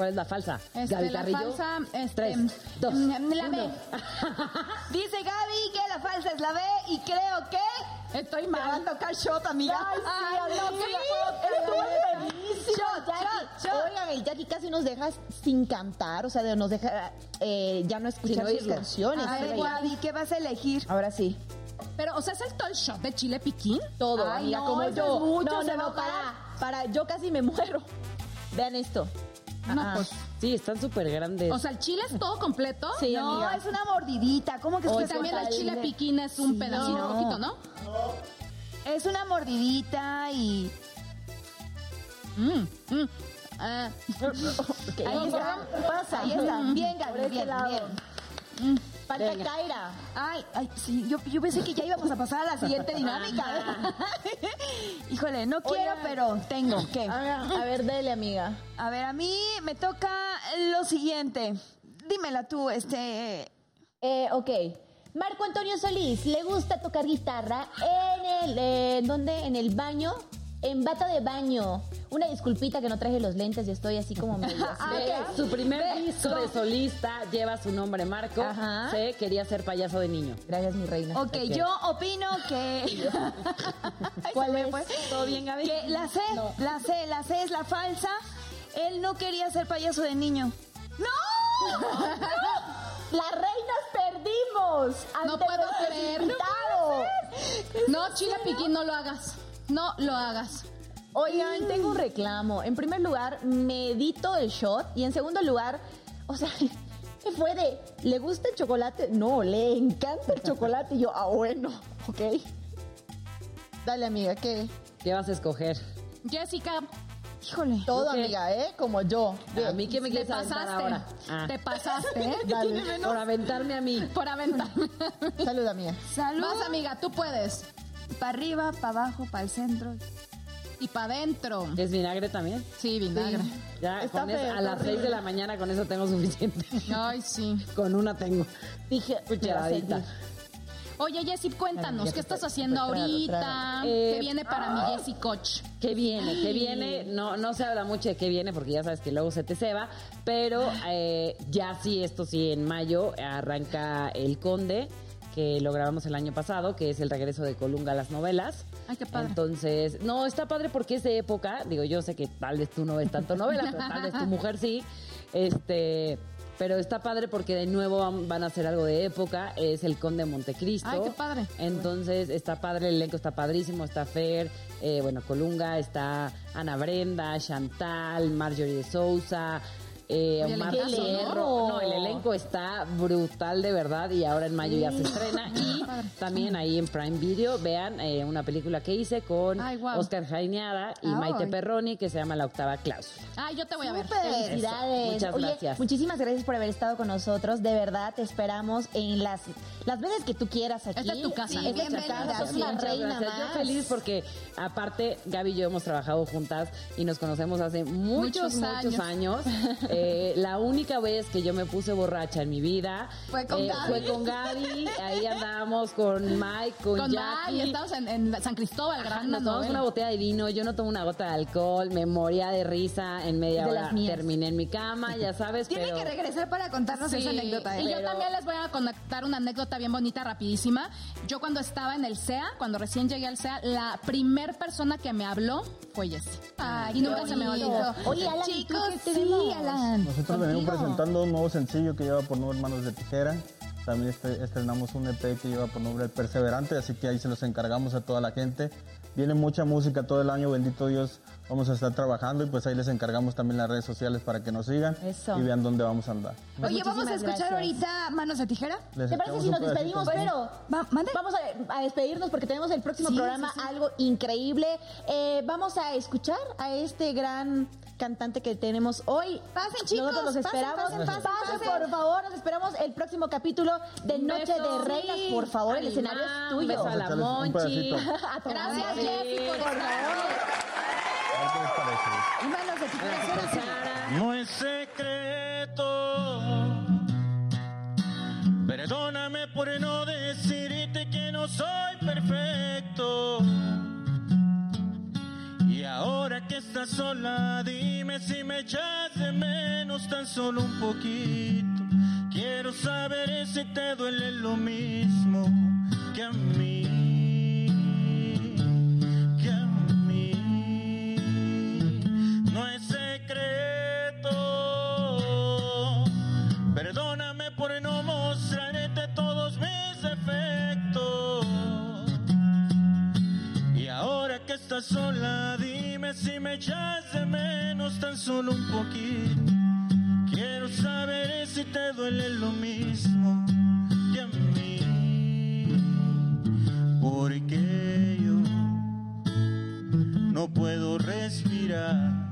¿Cuál es la falsa? Este, Gaby la Carrillo. falsa, este, Tres, dos, La B. uno. Dice Gaby que la falsa es la B y creo que Estoy te va a mal. tocar shot, amiga. Ay, sí, no, sí. Estuvo buenísimo, Shot, Jackie. shot, shot. Oigan, el Jackie casi nos deja sin cantar, o sea, de- nos deja eh, ya no escuchar sus oírlo. canciones. A ver, Gaby, ¿qué vas a elegir? Ahora sí. Pero, o sea, ¿es el todo el shot de chile piquín? Todo, Ay, amiga, no, como eso yo. es mucho, no, se no, va no, a para, para, yo casi me muero. Vean esto. No, Ah, pues. Sí, están súper grandes. O sea, el chile es todo completo. Sí, no, amiga. es una mordidita. ¿Cómo que es que también el chile piquín es un Sí, pedacito, no. poquito, ¿no? Es una mordidita y... Mm, mm. Ah, Ahí está, pasa, ahí está. Bien, Gaby, bien, bien. Falta Venga. Kaira. Ay, ay, sí, yo, yo pensé que ya íbamos a pasar a la siguiente dinámica. Híjole, no quiero, pero tengo ver, a ver, dele, amiga. A ver, a mí me toca lo siguiente. Dímela tú, este... Eh, ok. Marco Antonio Solís, ¿le gusta tocar guitarra en el, eh, ¿dónde? En el baño, en bata de baño. Una disculpita que no traje los lentes y estoy así como medio. Ah. Su primer Ve, disco de solista lleva su nombre Marco. Ajá. Se quería ser payaso de niño. Gracias, mi reina. Ok, yo opino que... ¿Cuál es? fue. ¿Todo bien, Gaby? Que la C, la C, la C es la falsa. Él no quería ser payaso de niño. ¡No! Las reinas perdimos. No puedo creer. invitados. No, chile piquín, no lo hagas. No lo hagas. Oigan, tengo un reclamo. En primer lugar, medito el shot. Y en segundo lugar, o sea, ¿qué fue de? ¿Le gusta el chocolate? No, le encanta el chocolate. Y yo, ah, bueno, ok. Dale, amiga, ¿qué? ¿Qué vas a escoger? Jessica, Híjole. Todo, amiga, ¿eh? Como yo. ¿A mí qué me te quieres aventar pasaste. ahora? Ah, Te pasaste, ¿eh? Dale. por aventarme a mí. Por aventarme. Salud, amiga. Salud. Vas, amiga, tú puedes. Para arriba, para abajo, para el centro. Y para adentro. ¿Es vinagre también? Sí, vinagre. Ya, Está con eso- a las 6 de la mañana con eso tengo suficiente. Ay, sí. con una tengo. Dije, Cucharadita. Oye, Jessy, cuéntanos, Ya ¿qué estás haciendo ahorita? ¿Qué Eh, viene para mi Jessy Coach? ¿Qué viene? ¿Qué viene? No, no se habla mucho de qué viene porque ya sabes que luego se te ceba, pero eh, ya sí, esto sí, en mayo arranca El Conde, que lo grabamos el año pasado, que es el regreso de Colunga a las novelas. Ay, qué padre. Entonces, no, está padre porque es de época. Digo, yo sé que tal vez tú no ves tanto novela, pero tal vez tu mujer sí. Este, pero está padre porque de nuevo van- van a hacer algo de época. Es el Conde Montecristo. Ay, qué padre. Entonces, está padre, el elenco está padrísimo. Está Fer, eh, bueno, Colunga, está Ana Brenda, Chantal, Marjorie de Sousa. Eh, Omar elencazo, ¿no? Fierro. No, el elenco está brutal de verdad y ahora en mayo ya se estrena. Y padre. también ahí en Prime Video vean eh, una película que hice con Ay. Oscar Jaineada y Ay. Maite Perroni que se llama La Octava Cláusula. Ay, yo te voy a ver. Felicidades. Muchas Oye, gracias. muchísimas gracias por haber estado con nosotros. De verdad, te esperamos en las, las veces que tú quieras aquí. Esta es tu casa. Sí, esta es tu casa. Sos reina gracias. Yo feliz porque aparte Gaby y yo hemos trabajado juntas y nos conocemos hace muchos, Muchos muchos años. Eh, la única vez que yo me puse borracha en mi vida eh, Fue con Gaby. fue con Gaby. Ahí andábamos con Mike, con, Con Jackie. May, estamos en, en San Cristóbal Nos tomamos una botella de vino, yo no tomo una gota de alcohol, me moría de risa, en media De hora terminé en mi cama, ya sabes, Tiene pero... que regresar para contarnos Sí, esa anécdota. ¿eh? Y yo también les voy a contar una anécdota bien bonita, rapidísima. Yo cuando estaba en el SEA, cuando recién llegué al SEA, la primer persona que me habló fue Jessie. Ay, y nunca se me olvidó. Oye, Alan, ¿y tú Chicos, sí, tenemos? Nosotros venimos presentando un nuevo sencillo que lleva por nombre Hermanos de Tijera. También este- estrenamos un EP que lleva por nombre El Perseverante, así que ahí se los encargamos a toda la gente. Viene mucha música todo el año, bendito Dios, vamos a estar trabajando y pues ahí les encargamos también las redes sociales para que nos sigan Eso. y vean dónde vamos a andar. Oye, vamos a escuchar gracias. ahorita Manos de Tijera. Les ¿Te parece si nos pedacito. despedimos? Pero Va, mande. vamos a, a despedirnos porque tenemos el próximo Sí, programa, sí, sí. algo increíble. Eh, vamos a escuchar a este gran cantante que tenemos hoy. Pasen, chicos, Nosotros los pasen, esperamos. pasen, pasen, pasen. por favor. Nos esperamos el próximo capítulo de Un Noche beso. de Reinas. Por favor, el escenario es un tuyo. beso a la Monchi. A Gracias, por Por estar. favor. No es secreto. Perdóname por no decirte que no soy que estás sola, dime si me echas de menos tan solo un poquito. Quiero saber si te duele lo mismo que a mí. Que a mí. No es secreto. Perdóname por no mostrarte todos mis defectos. Y ahora que estás sola, dime si me echas de menos tan solo un poquito. Quiero saber si te duele lo mismo que a mí. Porque yo no puedo respirar.